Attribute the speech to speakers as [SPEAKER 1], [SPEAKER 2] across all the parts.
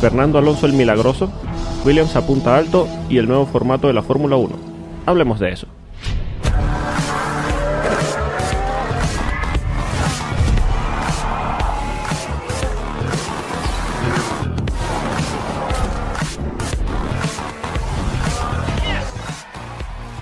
[SPEAKER 1] Fernando Alonso el Milagroso, Williams apunta alto y el nuevo formato de la Fórmula 1. Hablemos de eso.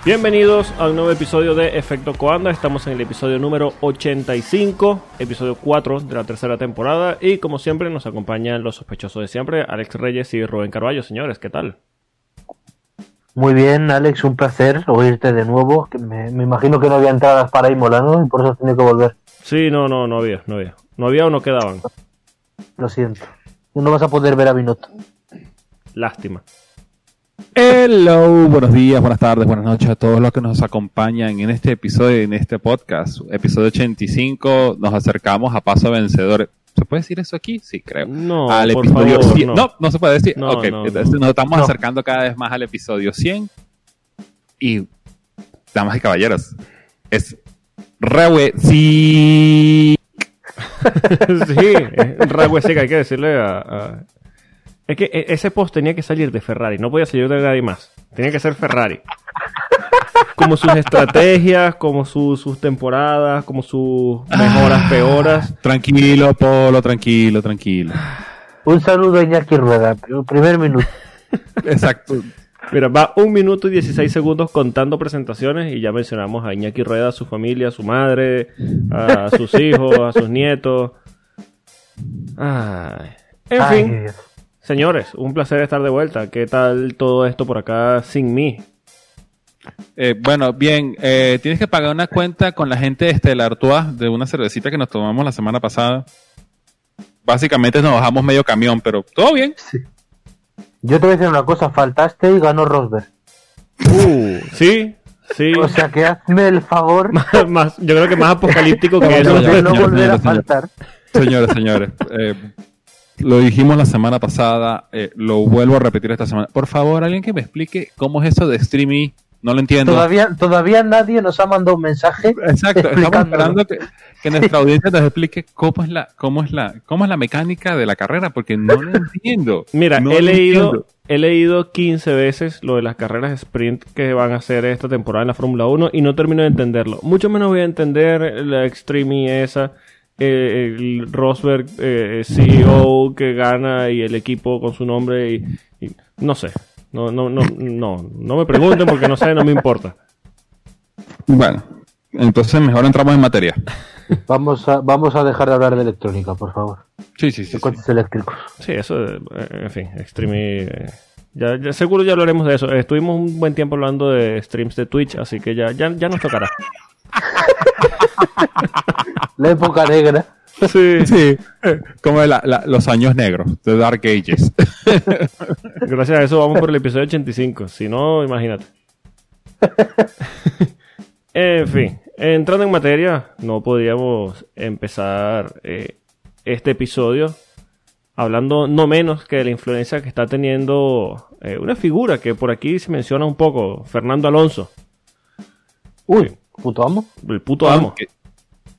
[SPEAKER 1] Bienvenidos a un nuevo episodio de Efecto Coanda. Estamos en el episodio número 85, episodio 4 de la tercera temporada. Y como siempre, nos acompañan los sospechosos de siempre, Alex Reyes y Rubén Carballo. Señores, ¿qué tal?
[SPEAKER 2] Muy bien, Alex, un placer oírte de nuevo. Me, me imagino que no había entradas para Imola, ¿no? Y por eso tiene que volver.
[SPEAKER 1] Sí, no, no, no había, no había. No había o no quedaban.
[SPEAKER 2] Lo siento. No vas a poder ver a Binotto.
[SPEAKER 1] Lástima.
[SPEAKER 3] Hello, buenos días, buenas tardes, buenas noches a todos los que nos acompañan en este episodio, en este podcast, episodio 85. Nos acercamos a paso vencedor. ¿Se puede decir eso aquí? Sí, creo.
[SPEAKER 1] No,
[SPEAKER 3] al
[SPEAKER 1] por
[SPEAKER 3] episodio
[SPEAKER 1] favor,
[SPEAKER 3] 100.
[SPEAKER 1] no.
[SPEAKER 3] No. no, se puede decir.
[SPEAKER 1] No,
[SPEAKER 3] ok,
[SPEAKER 1] no,
[SPEAKER 3] entonces
[SPEAKER 1] no.
[SPEAKER 3] nos estamos acercando cada vez más al episodio 100. Y, damas y caballeros, es Rewe. Sí.
[SPEAKER 1] sí, Ragüe Seca, hay que decirle a, a- Es que e- ese post tenía que salir de Ferrari, no podía salir de nadie más. Tenía que ser Ferrari. Como sus estrategias, como su- sus temporadas, como sus mejoras, peoras.
[SPEAKER 3] Tranquilo, Polo, tranquilo, tranquilo.
[SPEAKER 2] Un saludo a Iñaki Rueda, primer minuto.
[SPEAKER 3] Exacto.
[SPEAKER 1] Mira, va un minuto y 16 segundos contando presentaciones y ya mencionamos a Iñaki Rueda, a su familia, a su madre, a sus hijos, a sus nietos. Ay. En
[SPEAKER 2] Ay,
[SPEAKER 1] fin,
[SPEAKER 2] Dios.
[SPEAKER 1] Señores, un placer estar de vuelta. ¿Qué tal todo esto por acá sin mí?
[SPEAKER 3] Eh, bueno, bien, eh, tienes que pagar una cuenta con la gente de Estela Artois de una cervecita que nos tomamos la semana pasada. Básicamente nos bajamos medio camión, pero todo bien.
[SPEAKER 2] Yo te voy a decir una cosa, faltaste y ganó Rosberg.
[SPEAKER 1] Uh, sí, sí.
[SPEAKER 2] O sea que hazme el favor
[SPEAKER 1] más, yo creo que más apocalíptico que
[SPEAKER 3] No,
[SPEAKER 1] eso.
[SPEAKER 2] no volver a faltar.
[SPEAKER 3] Señores, señores, eh, lo dijimos la semana pasada, eh, lo vuelvo a repetir esta semana. Por favor, alguien que me explique cómo es eso de streaming. No lo entiendo.
[SPEAKER 2] Todavía, todavía nadie nos ha mandado un mensaje.
[SPEAKER 3] Exacto, estamos esperando que, que nuestra audiencia nos explique cómo es la, cómo es la, cómo es la mecánica de la carrera, porque no lo entiendo.
[SPEAKER 1] Mira,
[SPEAKER 3] No
[SPEAKER 1] he
[SPEAKER 3] lo
[SPEAKER 1] leído,
[SPEAKER 3] entiendo.
[SPEAKER 1] he leído 15 veces lo de las carreras sprint que van a hacer esta temporada en la Fórmula 1 y no termino de entenderlo. Mucho menos voy a entender la Extreme esa, eh, el Rosberg eh, CEO que gana y el equipo con su nombre y, y no sé. No, no, no, no, no me pregunten porque no sé, no me importa.
[SPEAKER 3] Bueno, entonces mejor entramos en materia.
[SPEAKER 2] Vamos a, vamos a dejar de hablar de electrónica, por favor.
[SPEAKER 3] Sí, sí, sí.
[SPEAKER 2] De
[SPEAKER 3] sí.
[SPEAKER 2] coches eléctricos.
[SPEAKER 1] Sí, eso, eh, en fin, Extreme. eh, ya, ya- seguro ya hablaremos de eso. Estuvimos un buen tiempo hablando de streams de Twitch, así que ya, ya, ya nos tocará.
[SPEAKER 2] La época negra.
[SPEAKER 1] Sí.
[SPEAKER 3] Sí, como la- la- los años negros, de Dark Ages.
[SPEAKER 1] Gracias a eso vamos por el episodio 85. Si no, imagínate. en fin, entrando en materia, no podíamos empezar eh, este episodio hablando no menos que de la influencia que está teniendo eh, una figura que por aquí se menciona un poco, Fernando Alonso,
[SPEAKER 2] Uy, puto amo.
[SPEAKER 1] el puto amo.
[SPEAKER 3] ¿Qué,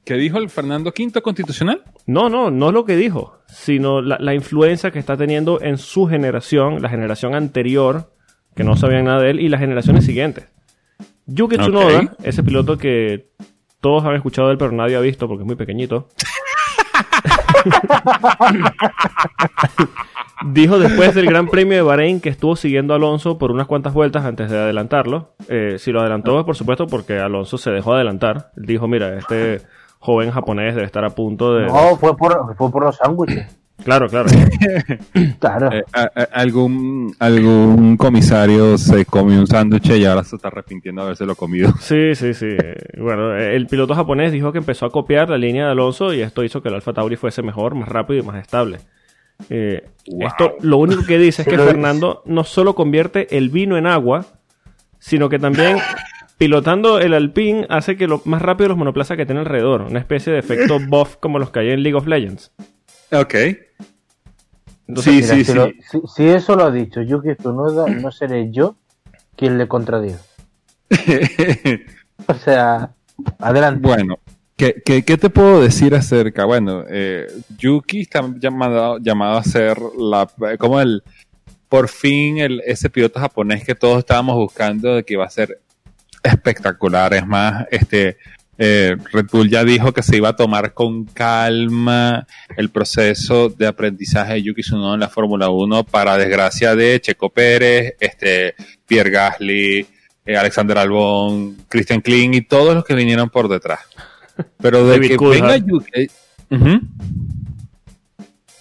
[SPEAKER 3] qué dijo el Fernando V Constitucional?
[SPEAKER 1] No, no, no lo que dijo, sino la, la influencia que está teniendo en su generación, la generación anterior, que no sabían nada de él, y las generaciones siguientes. Yuki. Tsunoda, ese piloto que todos han escuchado de él, pero nadie ha visto porque es muy pequeñito. Dijo después del Gran Premio de Bahrein que estuvo siguiendo a Alonso por unas cuantas vueltas antes de adelantarlo. Eh, si lo adelantó, por supuesto, porque Alonso se dejó adelantar. Dijo, mira, este joven japonés debe estar a punto de...
[SPEAKER 2] No, fue por, fue por los sándwiches.
[SPEAKER 1] Claro, claro.
[SPEAKER 2] Claro.
[SPEAKER 3] Eh, a- a- algún, algún comisario se comió un sándwich y ahora se está arrepintiendo de haberse lo comido.
[SPEAKER 1] Sí, sí, sí. Bueno, el piloto japonés dijo que empezó a copiar la línea de Alonso y esto hizo que el Alfa Tauri fuese mejor, más rápido y más estable. Eh, Esto lo único que dice es que Fernando no solo convierte el vino en agua, sino que también pilotando el Alpine hace que lo más rápido los monoplazas que tiene alrededor, una especie de efecto buff como los que hay en League of Legends.
[SPEAKER 3] Ok.
[SPEAKER 1] Entonces,
[SPEAKER 3] Sí,
[SPEAKER 2] Mira,
[SPEAKER 3] sí,
[SPEAKER 2] si,
[SPEAKER 3] sí.
[SPEAKER 2] lo- si- si eso lo ha dicho Yuki Tsunoda, no seré yo quien le contradiga. O sea, adelante.
[SPEAKER 3] bueno, ¿Qué, qué, qué te puedo decir acerca? Bueno, eh, Yuki está llamado, llamado a ser la, como el, por fin el, ese piloto japonés que todos estábamos buscando de que iba a ser espectacular. Es más, este, eh, Red Bull ya dijo que se iba a tomar con calma el proceso de aprendizaje de Yuki Tsunoda en la Fórmula 1 para desgracia de Checo Pérez, este, Pierre Gasly, eh, Alexander Albon, Christian Kling y todos los que vinieron por detrás. Pero de
[SPEAKER 1] David
[SPEAKER 3] que
[SPEAKER 1] Coulthard.
[SPEAKER 3] venga Yuki... eh, ujú.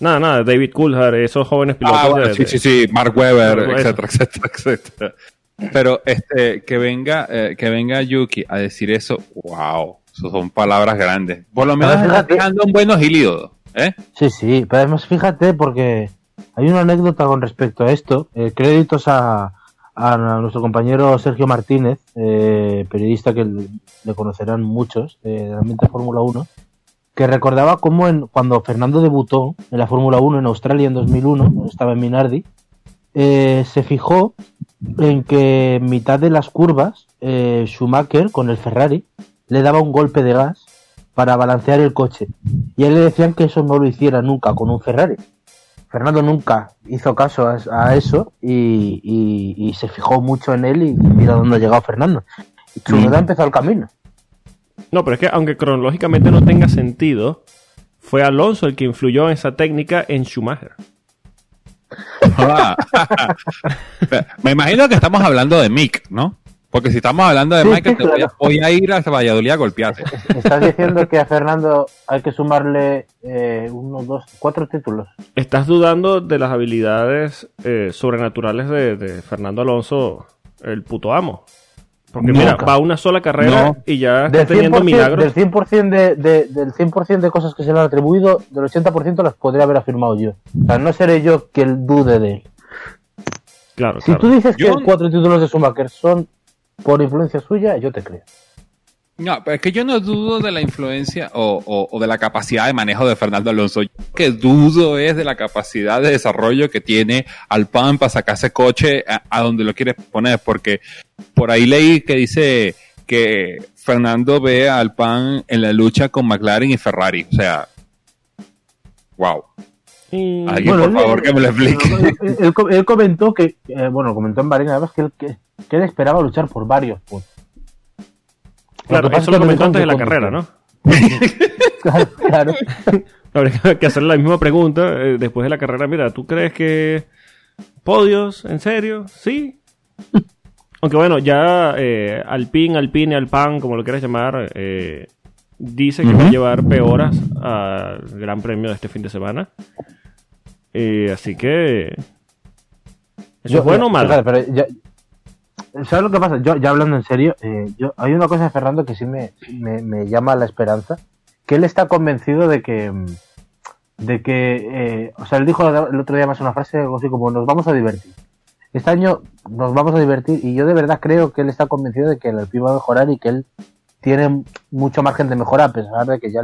[SPEAKER 1] Nada, nada, David Coulthard, esos jóvenes pilotos.
[SPEAKER 3] Ah, bueno,
[SPEAKER 1] de-
[SPEAKER 3] sí, sí, sí, Mark Webber,
[SPEAKER 1] Mark Webber.
[SPEAKER 3] etcétera, etcétera, etcétera. Pero este, que venga, eh, que venga Yuki a decir eso, wow, eso son palabras grandes. Por lo menos está tirando un buen ¿eh?
[SPEAKER 2] Sí, sí, pero además fíjate porque hay una anécdota con respecto a esto. Eh, créditos a, a nuestro compañero Sergio Martínez, eh, periodista que le, conocerán muchos eh, de la ambiente Fórmula 1, que recordaba cómo en, cuando Fernando debutó en la Fórmula 1 en Australia en 2001, estaba en Minardi, eh, se fijó en que en mitad de las curvas eh, Schumacher con el Ferrari le daba un golpe de gas para balancear el coche. Y a él le decían que eso no lo hiciera nunca con un Ferrari. Fernando nunca hizo caso a, a eso y, y- y se fijó mucho en él y, mira dónde ha llegado Fernando. Y Tsunoda
[SPEAKER 3] Mm.
[SPEAKER 2] empezó el camino.
[SPEAKER 1] No, pero es que aunque cronológicamente no tenga sentido, fue Alonso el que influyó en esa técnica en Schumacher.
[SPEAKER 3] Ah. Me imagino que estamos hablando de Mick, ¿no? Porque si estamos hablando de
[SPEAKER 2] Sí,
[SPEAKER 3] Michael,
[SPEAKER 2] sí,
[SPEAKER 3] te voy, a, voy a ir hasta Valladolid a golpearte.
[SPEAKER 2] Estás diciendo que a Fernando hay que sumarle eh, uno, dos, cuatro títulos.
[SPEAKER 1] ¿Estás dudando de las habilidades eh, sobrenaturales de, de Fernando Alonso, el puto amo? Porque mira, va a una sola carrera
[SPEAKER 3] No.
[SPEAKER 1] y ya está
[SPEAKER 2] Del
[SPEAKER 1] teniendo
[SPEAKER 2] 100%,
[SPEAKER 1] milagros.
[SPEAKER 2] del 100%, de, de- del 100 de cosas que se le han atribuido, del 80% las podría haber afirmado yo. O sea, no seré yo quien dude de él.
[SPEAKER 1] Claro,
[SPEAKER 2] Si
[SPEAKER 1] claro.
[SPEAKER 2] tú dices
[SPEAKER 3] Yo-
[SPEAKER 2] que cuatro títulos de Schumacher son por influencia suya, yo te creo.
[SPEAKER 3] No, pero es que yo no dudo de la influencia o, o- o de la capacidad de manejo de Fernando Alonso. Yo que dudo es de la capacidad de desarrollo que tiene Alpine para sacarse coche a, a donde lo quiere poner, porque por ahí leí que dice que Fernando ve a Alpine en la lucha con McLaren y Ferrari. O sea, wow.
[SPEAKER 1] Y-
[SPEAKER 3] Alguien, por
[SPEAKER 2] él-
[SPEAKER 3] favor, que me lo explique.
[SPEAKER 2] Él, él- él comentó que, eh, bueno, comentó en Bahrein además que él, que, que él esperaba luchar por varios puntos.
[SPEAKER 1] Claro,
[SPEAKER 2] Lo
[SPEAKER 1] eso lo comentó antes de la carrera, ¿no?
[SPEAKER 2] Claro, claro.
[SPEAKER 1] Habría que hacer la misma pregunta eh, después de la carrera. Mira, ¿tú crees que podios? ¿En serio? ¿Sí? Aunque bueno, ya eh, Alpine, Alpine, Alpan, como lo quieras llamar, eh, dice que va a llevar peoras al Gran Premio de este fin de semana. Eh, así que... ¿Eso
[SPEAKER 2] Yo-
[SPEAKER 1] es bueno o malo?
[SPEAKER 2] fíjate, pero ya- ¿Sabes lo que pasa? Yo, ya hablando en serio, eh, yo, hay una cosa de Fernando que sí me, me, me llama la esperanza, que él está convencido de que, mm, de que, eh, o sea, él dijo el otro día más una frase algo así como, nos vamos a divertir. Este año nos vamos a divertir y yo de verdad creo que él está convencido de que el Alpine va a mejorar y que él tiene mucho margen de mejora a pesar de que ya,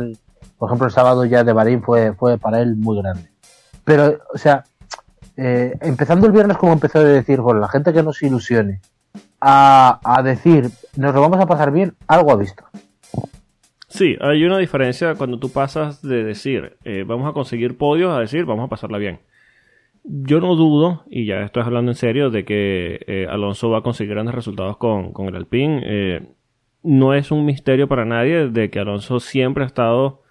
[SPEAKER 2] por ejemplo, el sábado ya de Bahrein fue, fue para él muy grande. Pero, o sea, eh, empezando el viernes como empezó a decir, bueno, la gente que nos ilusione, a, decir, nos lo vamos a pasar bien, algo ha visto.
[SPEAKER 1] Sí, hay una diferencia cuando tú pasas de decir eh, vamos a conseguir podios a decir vamos a pasarla bien. Yo no dudo, y ya estoy hablando en serio, de que eh, Alonso va a conseguir grandes resultados con, con el Alpine. Eh, no es un misterio para nadie de que Alonso siempre ha estado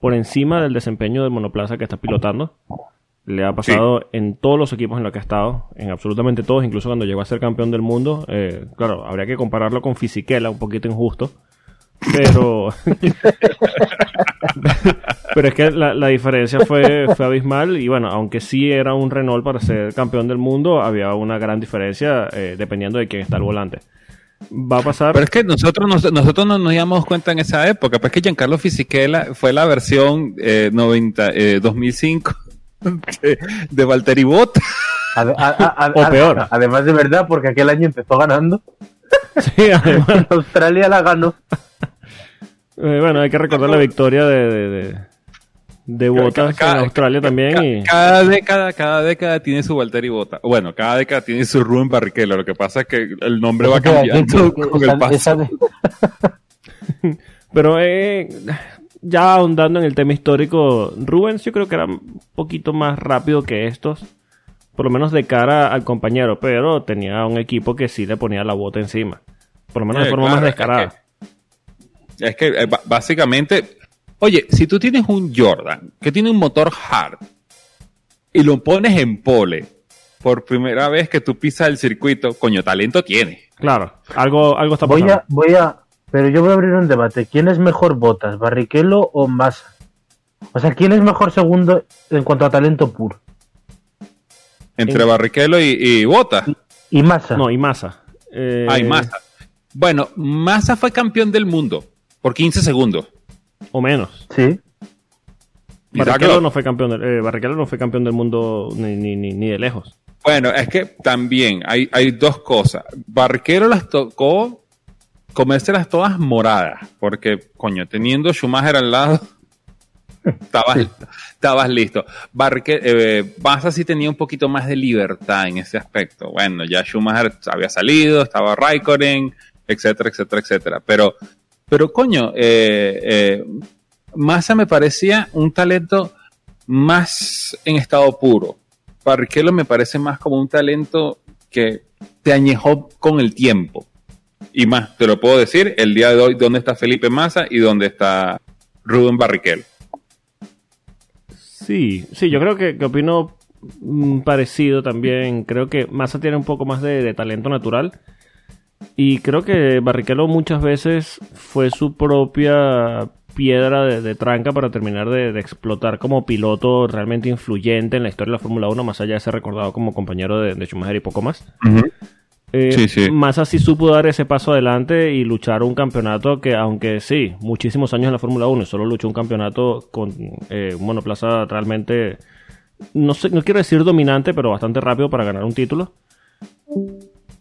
[SPEAKER 1] por encima del desempeño del monoplaza que está pilotando. Le ha pasado en todos los equipos en los que ha estado, en absolutamente todos, incluso cuando llegó a ser campeón del mundo. Eh, claro, habría que compararlo con Fisichella, un poquito injusto. Pero. pero es que la, la diferencia fue, fue abismal. Y bueno, aunque sí era un Renault para ser campeón del mundo, había una gran diferencia eh, dependiendo de quién está al volante. Va a pasar.
[SPEAKER 3] Pero es que nosotros, nos- nosotros no nos dimos cuenta en esa época, pues que Giancarlo Fisichella fue la versión eh, 90, eh, 2005 de, de Valtteri
[SPEAKER 2] a- a- a-
[SPEAKER 1] O peor.
[SPEAKER 2] Además de verdad, porque aquel año empezó ganando,
[SPEAKER 1] Sí, además.
[SPEAKER 2] Australia la ganó.
[SPEAKER 1] Eh, bueno, hay que recordar la victoria de, de, de, de Bottas
[SPEAKER 3] Cada-
[SPEAKER 1] en Australia también. Y...
[SPEAKER 3] Cada década, cada década tiene su Valtteri Bottas. Bueno, cada década tiene su Rubén Barrichello. Lo que pasa es que el nombre va cambiando con el paso.
[SPEAKER 1] Pero eh, ya ahondando en el tema histórico, Rubens yo creo que era un poquito más rápido que estos, por lo menos de cara al compañero, pero tenía un equipo que sí le ponía la bota encima, por lo menos de
[SPEAKER 3] Eh,
[SPEAKER 1] forma
[SPEAKER 3] claro,
[SPEAKER 1] más
[SPEAKER 3] es
[SPEAKER 1] descarada.
[SPEAKER 3] Es que eh, básicamente, oye, si tú tienes un Jordan que tiene un motor hard y lo pones en pole por primera vez que tú pisas el circuito, coño, talento tiene.
[SPEAKER 1] Claro, algo, algo está
[SPEAKER 2] Voy
[SPEAKER 1] pasando.
[SPEAKER 2] a, voy a, pero yo voy a abrir un debate. ¿Quién es mejor Botas, Barrichello o Massa? O sea, ¿quién es mejor segundo en cuanto a talento puro?
[SPEAKER 3] Entre
[SPEAKER 1] En-
[SPEAKER 3] Barrichello y, y Bota.
[SPEAKER 2] Y Massa.
[SPEAKER 1] No, y Massa. Eh,
[SPEAKER 3] Hay Massa. Bueno, Massa fue campeón del mundo por 15 segundos.
[SPEAKER 1] O menos.
[SPEAKER 2] Sí.
[SPEAKER 3] Y
[SPEAKER 1] Barrichello no fue campeón del, eh, Barrichello no fue campeón del mundo ni, ni, ni, ni de lejos.
[SPEAKER 3] Bueno, es que también hay, hay dos cosas. Barrichello las tocó comérselas todas moradas, porque, coño, teniendo Schumacher al lado, estabas, estabas listo. Barrique, eh, Massa sí tenía un poquito más de libertad en ese aspecto. Bueno, ya Schumacher había salido, estaba Raikkonen, etcétera, etcétera, etcétera. Pero, pero coño, eh, eh, Massa me parecía un talento más en estado puro. Barrichello me parece más como un talento que te añejó con el tiempo. Y más, te lo puedo decir, el día de hoy, dónde está Felipe Massa y dónde está Rubén Barrichello.
[SPEAKER 1] Sí, sí, yo creo que, que opino mm, parecido también. Creo que Massa tiene un poco más de, de talento natural. Y creo que Barrichello muchas veces fue su propia piedra de, de tranca para terminar de, de explotar como piloto realmente influyente en la historia de la Fórmula 1, más allá de ser recordado como compañero de, de Schumacher y poco más. Eh,
[SPEAKER 3] Sí, sí.
[SPEAKER 1] Massa sí supo dar ese paso adelante y luchar un campeonato que, aunque sí, muchísimos años en la Fórmula 1 y solo luchó un campeonato con eh, un monoplaza realmente, no sé, no quiero decir dominante, pero bastante rápido para ganar un título.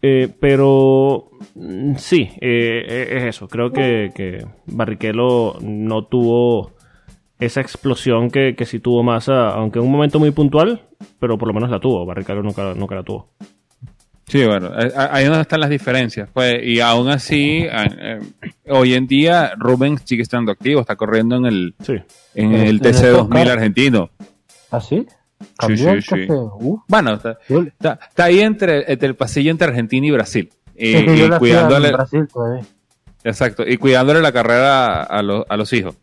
[SPEAKER 1] Eh, pero mm, sí, eh, es eso. Creo que, que Barrichello no tuvo esa explosión que, que sí tuvo Massa, aunque en un momento muy puntual, pero por lo menos la tuvo. Barrichello nunca, nunca la tuvo.
[SPEAKER 3] Sí, bueno, eh, ahí es donde están las diferencias. Pues, y aún así, eh, hoy en día Rubén sigue estando activo, está corriendo en el,
[SPEAKER 1] Sí.
[SPEAKER 3] en el
[SPEAKER 2] el
[SPEAKER 3] TC2000
[SPEAKER 2] Dakar.
[SPEAKER 3] argentino.
[SPEAKER 2] ¿Ah, sí?
[SPEAKER 3] Sí,
[SPEAKER 2] ¿Cambió
[SPEAKER 3] sí?
[SPEAKER 2] Uh,
[SPEAKER 3] Bueno, está, está, está ahí entre, entre el pasillo entre Argentina y Brasil. Y, cuidándole,
[SPEAKER 2] Brasil todavía.
[SPEAKER 3] exacto, y cuidándole la carrera a, los- a los hijos.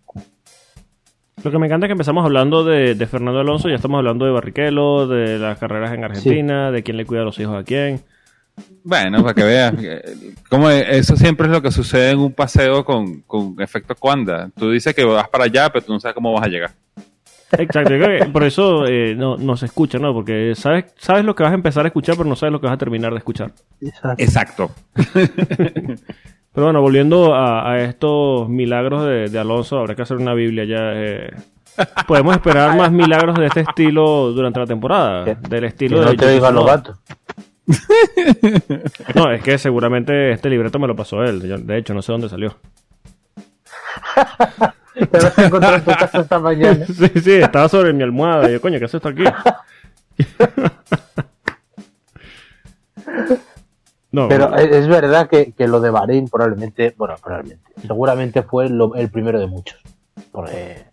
[SPEAKER 1] Lo que me encanta es que empezamos hablando de, de Fernando Alonso, ya estamos hablando de Barrichello, de las carreras en Argentina, de quién le cuida a los hijos a quién.
[SPEAKER 3] Bueno, para que veas, eh, como eso siempre es lo que sucede en un paseo con, con efecto Cuanda. Tú dices que vas para allá, pero tú no sabes cómo vas a llegar.
[SPEAKER 1] Exacto, yo creo que por eso eh, no, no se escucha, ¿no? Porque sabes, sabes lo que vas a empezar a escuchar, pero no sabes lo que vas a terminar de escuchar.
[SPEAKER 2] Exacto.
[SPEAKER 3] Exacto.
[SPEAKER 1] Pero bueno, volviendo a, a estos milagros de, de Alonso, habrá que hacer una Biblia ya. eh. Podemos esperar más milagros de este estilo durante la temporada.
[SPEAKER 2] Que-
[SPEAKER 1] Del
[SPEAKER 2] Que
[SPEAKER 1] estilo de
[SPEAKER 2] no te
[SPEAKER 1] Yuki
[SPEAKER 2] digan los gatos.
[SPEAKER 1] No, es que seguramente este libreto me lo pasó él. Yo, de hecho, no sé dónde salió.
[SPEAKER 2] Te vas a encontrar en tu casa esta mañana.
[SPEAKER 1] Sí, sí, estaba sobre mi almohada. Y yo, coño, ¿qué hace esto aquí? No,
[SPEAKER 2] Pero es es verdad que, que lo de Bahrein probablemente, bueno, probablemente, seguramente fue lo- el primero de muchos. Porque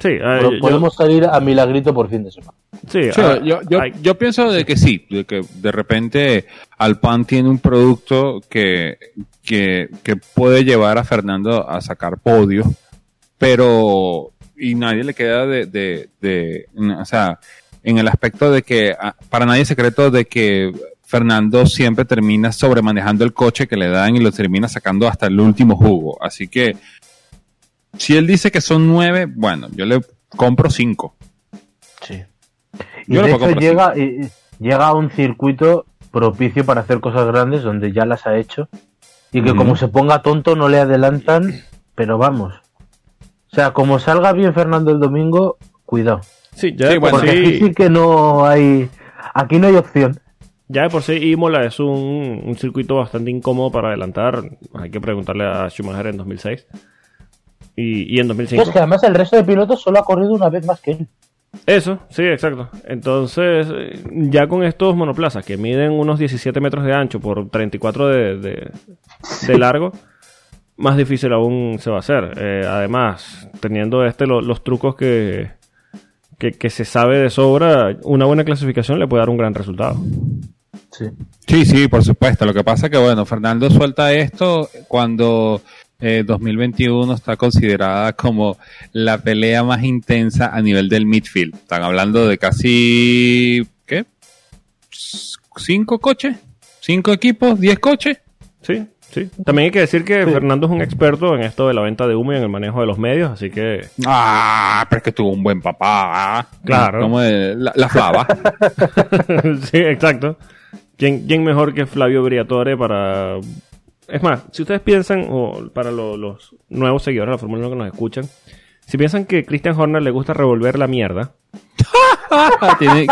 [SPEAKER 1] sí, yo-
[SPEAKER 2] podemos salir a milagrito por fin de semana.
[SPEAKER 1] sí,
[SPEAKER 3] Sí,
[SPEAKER 1] ah,
[SPEAKER 3] yo, yo,
[SPEAKER 1] hay-
[SPEAKER 3] yo pienso de que sí, de que de repente Alpan tiene un producto que, que, que puede llevar a Fernando a sacar podio, pero y nadie le queda de, de, de o sea, en el aspecto de que ah, para nadie es secreto de que Fernando siempre termina sobremanejando el coche que le dan y lo termina sacando hasta el último jugo. Así que si él dice que son nueve, bueno, yo le compro cinco.
[SPEAKER 2] Sí. Y
[SPEAKER 3] Yo
[SPEAKER 2] de hecho llega, y- llega a un circuito propicio para hacer cosas grandes donde ya las ha hecho y que como se ponga tonto no le adelantan, pero vamos. O sea, como salga bien Fernando el domingo, cuidado.
[SPEAKER 1] sí, ya,
[SPEAKER 3] Sí,
[SPEAKER 1] de por
[SPEAKER 3] bueno,
[SPEAKER 2] Porque aquí
[SPEAKER 1] sí,
[SPEAKER 2] sí que no hay... Aquí no hay opción.
[SPEAKER 1] ya de por sí Imola es un, un circuito bastante incómodo para adelantar. Hay que preguntarle a Schumacher en 2006 y, y en 2005.
[SPEAKER 2] Es que además el resto de pilotos solo ha corrido una vez más que él.
[SPEAKER 1] Eso, sí, exacto. Entonces, eh, ya con estos monoplazas que miden unos 17 metros de ancho por 34 de, de, de largo, más difícil aún se va a hacer. Eh, además, teniendo este lo- los trucos que, que, que se sabe de sobra, una buena clasificación le puede dar un gran resultado.
[SPEAKER 2] Sí.
[SPEAKER 3] Sí, sí, por supuesto. Lo que pasa es que, bueno, Fernando suelta esto cuando eh, 2021 está considerada como la pelea más intensa a nivel del midfield. Están hablando de casi, ¿qué? ¿Cinco coches? ¿Cinco equipos? ¿Diez coches?
[SPEAKER 1] Sí, sí. También hay que decir que Fernando es un experto en esto de la venta de humo y en el manejo de los medios, así que
[SPEAKER 3] Ah, pero es que tuvo un buen papá. ah.
[SPEAKER 1] Claro.
[SPEAKER 3] Como la, la flava.
[SPEAKER 1] sí, exacto. ¿Quién, quién mejor que Flavio Briatore para... Es más, si ustedes piensan, o para lo- los nuevos seguidores de la Fórmula 1 que nos escuchan, si piensan que Christian Horner le gusta revolver la mierda,
[SPEAKER 3] Tiene-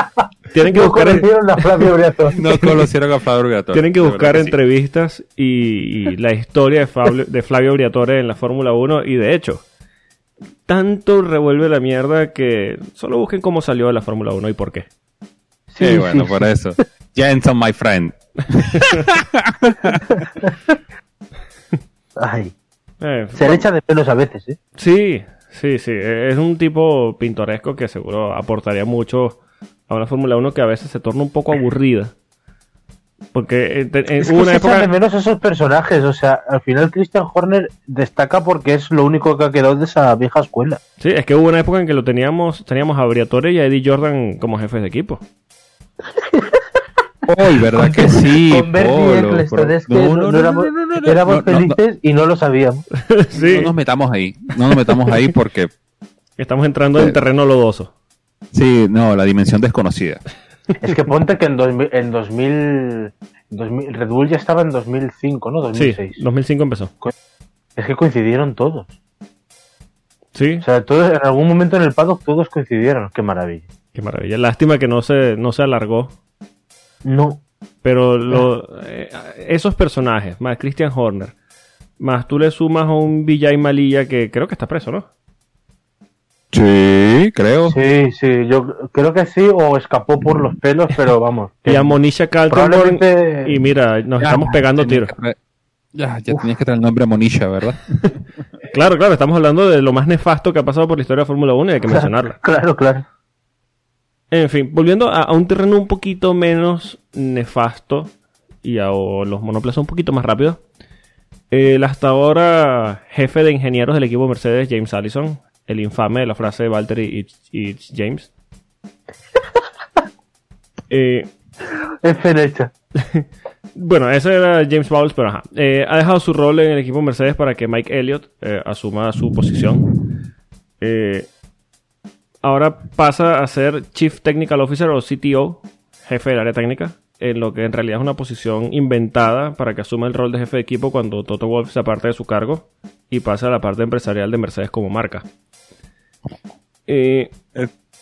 [SPEAKER 1] tienen que
[SPEAKER 2] No
[SPEAKER 1] buscar,
[SPEAKER 2] conocieron Briatore.
[SPEAKER 3] no conocieron a Flavio Briatore.
[SPEAKER 1] tienen que buscar
[SPEAKER 3] que sí.
[SPEAKER 1] entrevistas y, y la historia de Fabio, de Flavio Briatore en la Fórmula 1 y de hecho, tanto revuelve la mierda que solo busquen cómo salió de la Fórmula 1 y por qué.
[SPEAKER 3] Sí, bueno, por eso. Jenson, my friend.
[SPEAKER 2] Ay,
[SPEAKER 1] Eh,
[SPEAKER 2] se le echa de menos a veces, ¿eh?
[SPEAKER 1] Sí, sí, sí. Es un tipo pintoresco que seguro aportaría mucho a una Fórmula 1 que a veces se torna un poco aburrida. Porque en, en
[SPEAKER 2] Es que
[SPEAKER 1] hubo una
[SPEAKER 2] se echan de
[SPEAKER 1] época...
[SPEAKER 2] menos esos personajes. O sea, al final Christian Horner destaca porque es lo único que ha quedado de esa vieja escuela.
[SPEAKER 1] Sí, es que hubo una época en que lo teníamos, teníamos a Briatore y a Eddie Jordan como jefes de equipo.
[SPEAKER 3] Uy, ¿verdad que sí?
[SPEAKER 2] Con Bernie? Eccleston, es que
[SPEAKER 3] No,
[SPEAKER 2] éramos,
[SPEAKER 3] no, no, no, no.
[SPEAKER 2] éramos
[SPEAKER 3] No, no, no.
[SPEAKER 2] felices y no lo sabíamos.
[SPEAKER 1] sí,
[SPEAKER 3] No nos metamos ahí. No nos metamos ahí porque,
[SPEAKER 1] estamos entrando en terreno lodoso.
[SPEAKER 3] sí, no, la dimensión desconocida.
[SPEAKER 2] Es que ponte que en, 2000, en 2000, 2000 Red Bull ya estaba en 2005, ¿no?
[SPEAKER 1] Sí,
[SPEAKER 2] 2006.
[SPEAKER 1] 2005 empezó.
[SPEAKER 2] Es que coincidieron todos.
[SPEAKER 1] Sí,
[SPEAKER 2] O sea, todos, en algún momento en el paddock todos coincidieron. Qué maravilla.
[SPEAKER 1] qué maravilla. Lástima que no se, no se alargó.
[SPEAKER 2] No.
[SPEAKER 1] Pero lo- eh, esos personajes, más Christian Horner, más tú le sumas a un Vijay Malilla que creo que está preso, ¿no?
[SPEAKER 3] Sí, creo.
[SPEAKER 2] Sí, sí, yo creo que sí, o escapó por los pelos, pero vamos.
[SPEAKER 1] Y a Monisha Calton.
[SPEAKER 2] Probablemente-
[SPEAKER 1] Y mira, nos
[SPEAKER 3] Ya,
[SPEAKER 1] estamos pegando tiros.
[SPEAKER 3] que Ya, ya tenías que traer el nombre Monisha, ¿verdad?
[SPEAKER 1] Claro, claro, estamos hablando de lo más nefasto que ha pasado por la historia de Fórmula 1 y hay que mencionarla.
[SPEAKER 2] Claro, claro.
[SPEAKER 1] En fin, volviendo a, a un terreno un poquito menos nefasto y a o los monoplazas un poquito más rápidos. El hasta ahora jefe de ingenieros del equipo Mercedes, James Allison, el infame de la frase de Valtteri y, y James. Eh,
[SPEAKER 2] en hecha.
[SPEAKER 1] Bueno, ese era James Bowles, pero ajá. Eh, ha dejado su rol en el equipo Mercedes para que Mike Elliott eh, asuma su posición. Eh, ahora pasa a ser Chief Technical Officer o CTO, jefe del área técnica, en lo que en realidad es una posición inventada para que asuma el rol de jefe de equipo cuando Toto Wolff se aparte de su cargo y pasa a la parte empresarial de Mercedes como marca. Eh,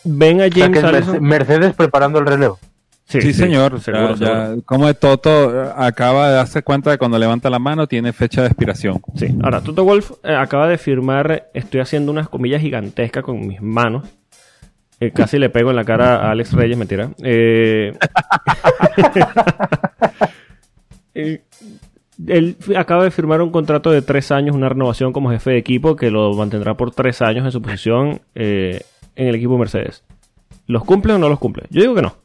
[SPEAKER 1] ven a
[SPEAKER 2] O sea,
[SPEAKER 1] Allison.
[SPEAKER 2] Mercedes preparando el relevo.
[SPEAKER 3] Sí, señor.
[SPEAKER 1] seguro,
[SPEAKER 3] Ya- ya-
[SPEAKER 1] seguro.
[SPEAKER 3] como de Toto eh, acaba de darse cuenta de cuando levanta la mano tiene fecha de expiración.
[SPEAKER 1] Sí, ahora Toto Wolf eh, acaba de firmar, estoy haciendo unas comillas gigantescas con mis manos. Eh, casi le pego en la cara a Alex Reyes, mentira. Eh, eh, él acaba de firmar un contrato de tres años, una renovación como jefe de equipo que lo mantendrá por tres años en su posición eh, en el equipo Mercedes. ¿Los cumple o no los cumple? Yo digo que no.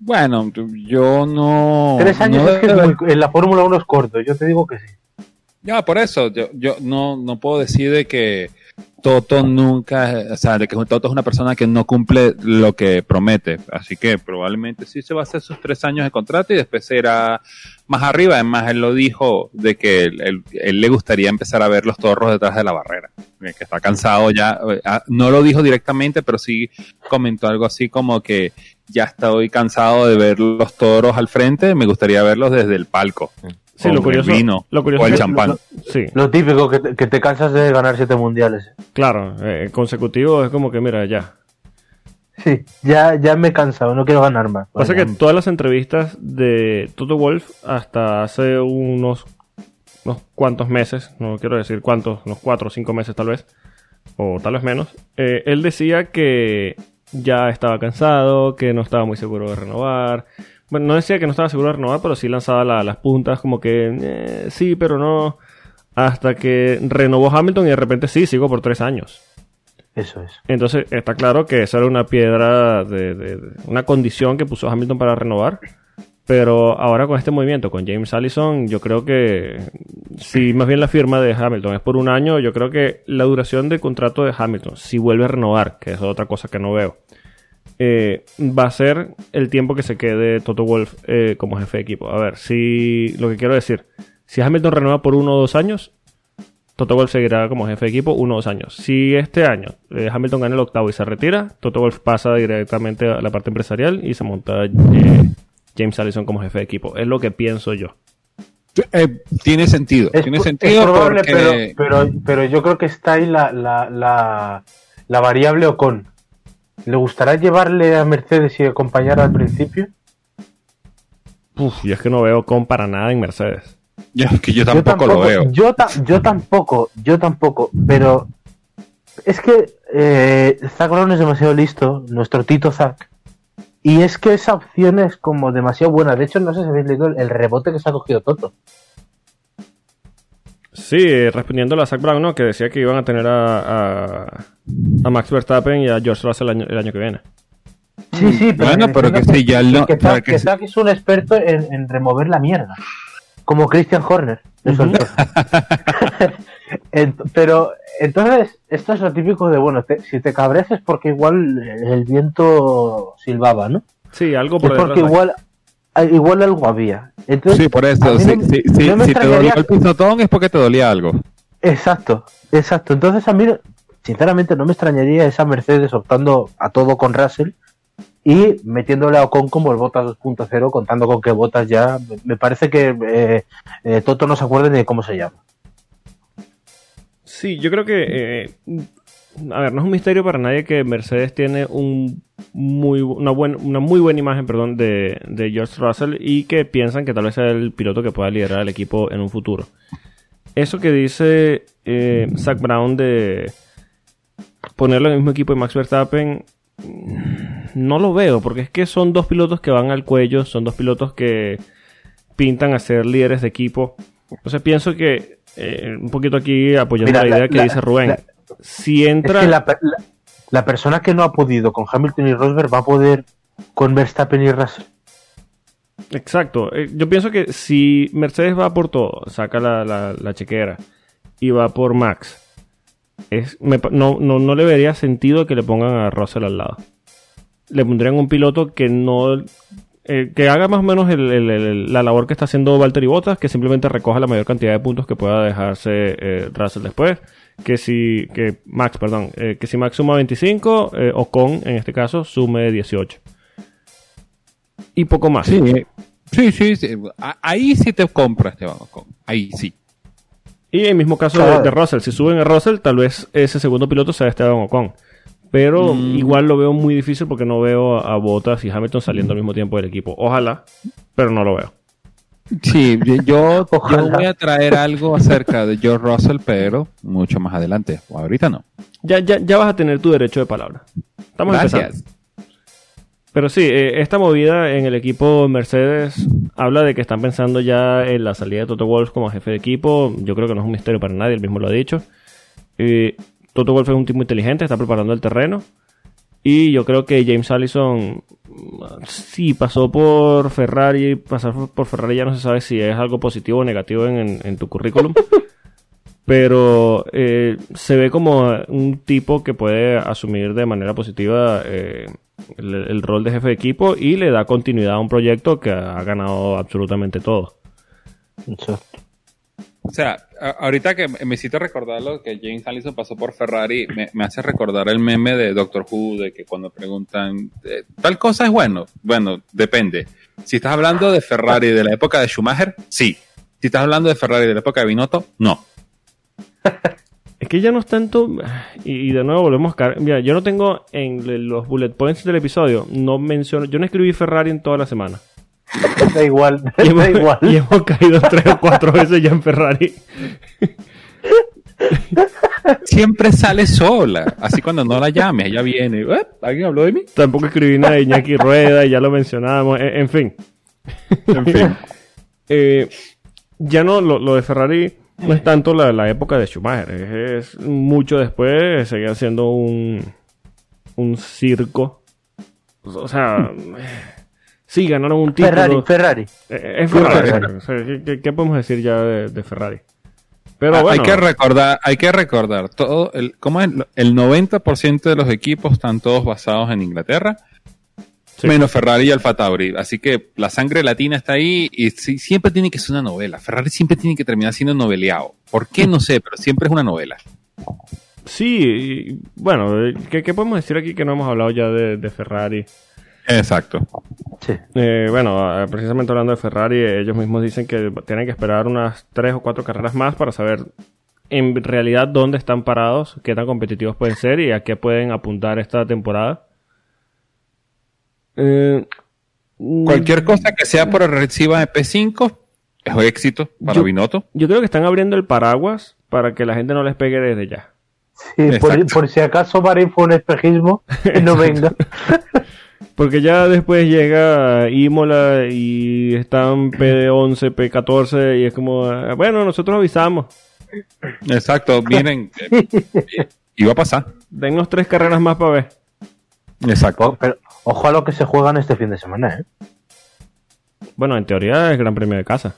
[SPEAKER 3] Bueno, yo no.
[SPEAKER 2] Tres años
[SPEAKER 3] no
[SPEAKER 2] es que muy- en la Fórmula 1 es corto, yo te digo que sí.
[SPEAKER 3] Ya, por eso, yo, yo no, no puedo decir de que Toto nunca, o sea, de que Toto es una persona que no cumple lo que promete. Así que probablemente sí se va a hacer sus tres años de contrato y después se irá más arriba. Además, él lo dijo de que él le gustaría empezar a ver los torros detrás de la barrera. eh, Que está cansado ya. eh, ah, No lo dijo directamente, pero sí comentó algo así como que ya estoy cansado de ver los toros al frente. Me gustaría verlos desde el palco.
[SPEAKER 1] Sí, lo curioso,
[SPEAKER 3] el vino
[SPEAKER 1] lo curioso
[SPEAKER 3] o el
[SPEAKER 1] es-
[SPEAKER 3] champán.
[SPEAKER 1] Sí,
[SPEAKER 2] Lo típico, que te, que te cansas de ganar siete mundiales.
[SPEAKER 1] claro, eh, consecutivo es como que, mira, ya,
[SPEAKER 2] Sí, ya, ya me he cansado, no quiero ganar más.
[SPEAKER 1] Pasa
[SPEAKER 2] Vaya.
[SPEAKER 1] que todas las entrevistas de Toto Wolf hasta hace unos, unos cuantos meses, no quiero decir cuántos, unos cuatro o cinco meses tal vez, o tal vez menos, eh, él decía que ya estaba cansado, que no estaba muy seguro de renovar. Bueno, no decía que no estaba seguro de renovar, pero sí lanzaba la- las puntas como que eh, sí, pero no. hasta que renovó Hamilton y de repente sí, sigo por tres años.
[SPEAKER 2] Eso es.
[SPEAKER 1] Entonces está claro que esa era una piedra de, de- de- una condición que puso Hamilton para renovar. Pero ahora con este movimiento, con James Allison, yo creo que si más bien la firma de Hamilton es por un año, yo creo que la duración del contrato de Hamilton, si vuelve a renovar, que es otra cosa que no veo, eh, va a ser el tiempo que se quede Toto Wolf eh, como jefe de equipo. A ver, si lo que quiero decir, si Hamilton renueva por uno o dos años, Toto Wolf seguirá como jefe de equipo uno o dos años. Si este año eh, Hamilton gana el octavo y se retira, Toto Wolf pasa directamente a la parte empresarial y se monta eh, James Allison como jefe de equipo. Es lo que pienso yo.
[SPEAKER 3] Eh, tiene sentido.
[SPEAKER 2] Es,
[SPEAKER 3] tiene
[SPEAKER 2] es
[SPEAKER 3] sentido
[SPEAKER 2] probable,
[SPEAKER 3] porque...
[SPEAKER 2] pero, pero, pero yo creo que está ahí la, la, la, la variable Ocon. ¿Le gustará llevarle a Mercedes y acompañar al principio?
[SPEAKER 1] Uf, y es que no veo con para nada en Mercedes.
[SPEAKER 3] Yo, es que yo tampoco, lo veo.
[SPEAKER 2] Yo, ta- yo tampoco, yo tampoco, pero es que eh, Zac Brown es demasiado listo, nuestro Tito Zac, y es que esa opción es como demasiado buena. De hecho, no sé si habéis leído el rebote que se ha cogido Toto.
[SPEAKER 1] Sí, respondiendo a Zach Brown, ¿no? Que decía que iban a tener a, a, a Max Verstappen y a George Russell el año, el año que viene.
[SPEAKER 2] Sí, sí, pero,
[SPEAKER 3] Bueno, pero que si ya no-
[SPEAKER 2] que,
[SPEAKER 3] pero
[SPEAKER 2] Zac,
[SPEAKER 3] que
[SPEAKER 2] que es un experto en, en remover la mierda, como Christian Horner. de soltero. Pero entonces, esto es lo típico de, bueno, te- si te cabreas es porque igual el viento silbaba, ¿no?
[SPEAKER 1] Sí, algo
[SPEAKER 2] Es
[SPEAKER 1] por detrás.
[SPEAKER 2] porque igual, igual algo había. Entonces,
[SPEAKER 3] Sí, por eso. Si,
[SPEAKER 2] no-
[SPEAKER 3] si- si-
[SPEAKER 2] no me
[SPEAKER 3] si te dolió el pisotón es porque te dolía algo.
[SPEAKER 2] Exacto, exacto. Entonces a mí, sinceramente, no me extrañaría esa Mercedes optando a todo con Russell y metiéndole a Ocon como el Botas 2.0, contando con que Botas ya, me- me parece que eh, eh, Toto no se acuerda ni de cómo se llama.
[SPEAKER 1] Sí, yo creo que. eh, a ver, no es un misterio para nadie que Mercedes tiene un muy, una, buen- una muy buena imagen perdón, de, de George Russell y que piensan que tal vez sea el piloto que pueda liderar el equipo en un futuro. Eso que dice eh, Zach Brown de ponerlo en el mismo equipo de Max Verstappen, no lo veo, porque es que son dos pilotos que van al cuello, son dos pilotos que pintan a ser líderes de equipo. Entonces pienso que, eh, un poquito aquí apoyando
[SPEAKER 2] Mira,
[SPEAKER 1] la
[SPEAKER 2] la-
[SPEAKER 1] idea que
[SPEAKER 2] la-
[SPEAKER 1] dice Rubén,
[SPEAKER 2] la-
[SPEAKER 1] si entra...
[SPEAKER 2] Es que la, la- la persona que no ha podido con Hamilton y Rosberg va a poder con Verstappen y Russell.
[SPEAKER 1] Exacto. Eh, Yo pienso que si Mercedes va por todo, saca la, la, la chequera y va por Max, es, me no, no, no le vería sentido que le pongan a Russell al lado. Le pondrían un piloto que no. eh, que haga más o menos el- el- el- la labor que está haciendo Valtteri Bottas, que simplemente recoja la mayor cantidad de puntos que pueda dejarse eh, Russell después. Que si. que Max, perdón. eh, que si Max suma 25, eh, Ocon, en este caso, sume 18. Y poco más.
[SPEAKER 3] Sí, sí, sí. sí. Ahí sí te compras, Esteban Ocon. Ahí sí.
[SPEAKER 1] Y en el mismo caso de Russell, si suben a Russell, tal vez ese segundo piloto sea Esteban Ocon. Pero
[SPEAKER 3] Mm.
[SPEAKER 1] igual lo veo muy difícil porque no veo a Bottas y Hamilton saliendo al mismo tiempo del equipo. Ojalá, pero no lo veo.
[SPEAKER 3] Sí, yo, voy a traer algo acerca de George Russell, pero mucho más adelante. Ahorita no.
[SPEAKER 1] Ya, ya, ya vas a tener tu derecho de palabra. Estamos empezando.
[SPEAKER 3] Gracias.
[SPEAKER 1] Pero sí, eh, esta movida en el equipo Mercedes habla de que están pensando ya en la salida de Toto Wolff como jefe de equipo. Yo creo que no es un misterio para nadie, él mismo lo ha dicho. Eh, Toto Wolff es un tipo inteligente, está preparando el terreno. Y yo creo que James Allison, sí, pasó por Ferrari. Pasar por Ferrari ya no se sabe si es algo positivo o negativo en, en- en tu currículum. Pero eh, se ve como un tipo que puede asumir de manera positiva eh, el, el rol de jefe de equipo y le da continuidad a un proyecto que ha ganado absolutamente todo.
[SPEAKER 3] O sea, ahorita que me hiciste recordar lo que James Allison pasó por Ferrari, me, me hace recordar el meme de Doctor Who, de que cuando preguntan, eh, ¿tal cosa es bueno? Bueno, depende. Si estás hablando de Ferrari de la época de Schumacher, sí. Si estás hablando de Ferrari de la época de Binotto, no.
[SPEAKER 1] Es que ya no es tanto. Y, de nuevo volvemos a. Mira, yo no tengo en los bullet points del episodio. No menciono. Yo no escribí Ferrari en toda la semana.
[SPEAKER 2] Da igual,
[SPEAKER 1] Y hemos,
[SPEAKER 2] da igual.
[SPEAKER 1] y hemos caído tres o cuatro veces ya en Ferrari.
[SPEAKER 3] Siempre sale sola. Así cuando no la llames, ella viene. "Eh, ¿Alguien habló de mí?
[SPEAKER 1] Tampoco escribí nada de Iñaki Rueda y ya lo mencionábamos. En, en fin.
[SPEAKER 3] En fin.
[SPEAKER 1] Eh, ya no, lo, lo de Ferrari no es tanto la, la época de Schumacher, es, es mucho después, seguía siendo un, un circo. O sea, sí, ganaron un título.
[SPEAKER 2] Ferrari, Ferrari.
[SPEAKER 1] Eh, Es Ferrari.
[SPEAKER 2] Ferrari.
[SPEAKER 1] O sea, ¿qué, qué- qué podemos decir ya de, de Ferrari? Pero
[SPEAKER 3] Ah,
[SPEAKER 1] bueno,
[SPEAKER 3] Hay que recordar, hay que recordar, todo el, ¿cómo es? el 90% de los equipos están todos basados en Inglaterra,
[SPEAKER 1] Sí.
[SPEAKER 3] menos Ferrari y Alfa Tauri. Así que la sangre latina está ahí y sí- siempre tiene que ser una novela. Ferrari siempre tiene que terminar siendo noveleado. ¿Por qué? No sé, pero siempre es una novela.
[SPEAKER 1] sí, y, bueno, eh, ¿qué, qué podemos decir aquí que no hemos hablado ya de, de Ferrari?
[SPEAKER 3] Exacto.
[SPEAKER 2] Sí.
[SPEAKER 1] Eh, bueno, eh, precisamente hablando de Ferrari, ellos mismos dicen que tienen que esperar unas tres o cuatro carreras más para saber en realidad dónde están parados, qué tan competitivos pueden ser y a qué pueden apuntar esta temporada. Eh, mm,
[SPEAKER 3] Cualquier cosa que sea por reciba de P5 es un éxito para
[SPEAKER 1] Yo-
[SPEAKER 3] Binotto.
[SPEAKER 1] Yo creo que están abriendo el paraguas para que la gente no les pegue desde ya.
[SPEAKER 2] Sí, por, por si acaso Bahrein fue un espejismo y no venga.
[SPEAKER 1] Porque ya después llega Imola y están P11, P14 y es como, eh, bueno, nosotros avisamos.
[SPEAKER 3] Exacto, miren, eh, iba a pasar.
[SPEAKER 1] Dennos tres carreras más para ver.
[SPEAKER 3] Exacto.
[SPEAKER 2] Oh, Pero ojo a lo que se juegan este fin de semana, ¿eh?
[SPEAKER 1] Bueno, en teoría es Gran Premio de casa.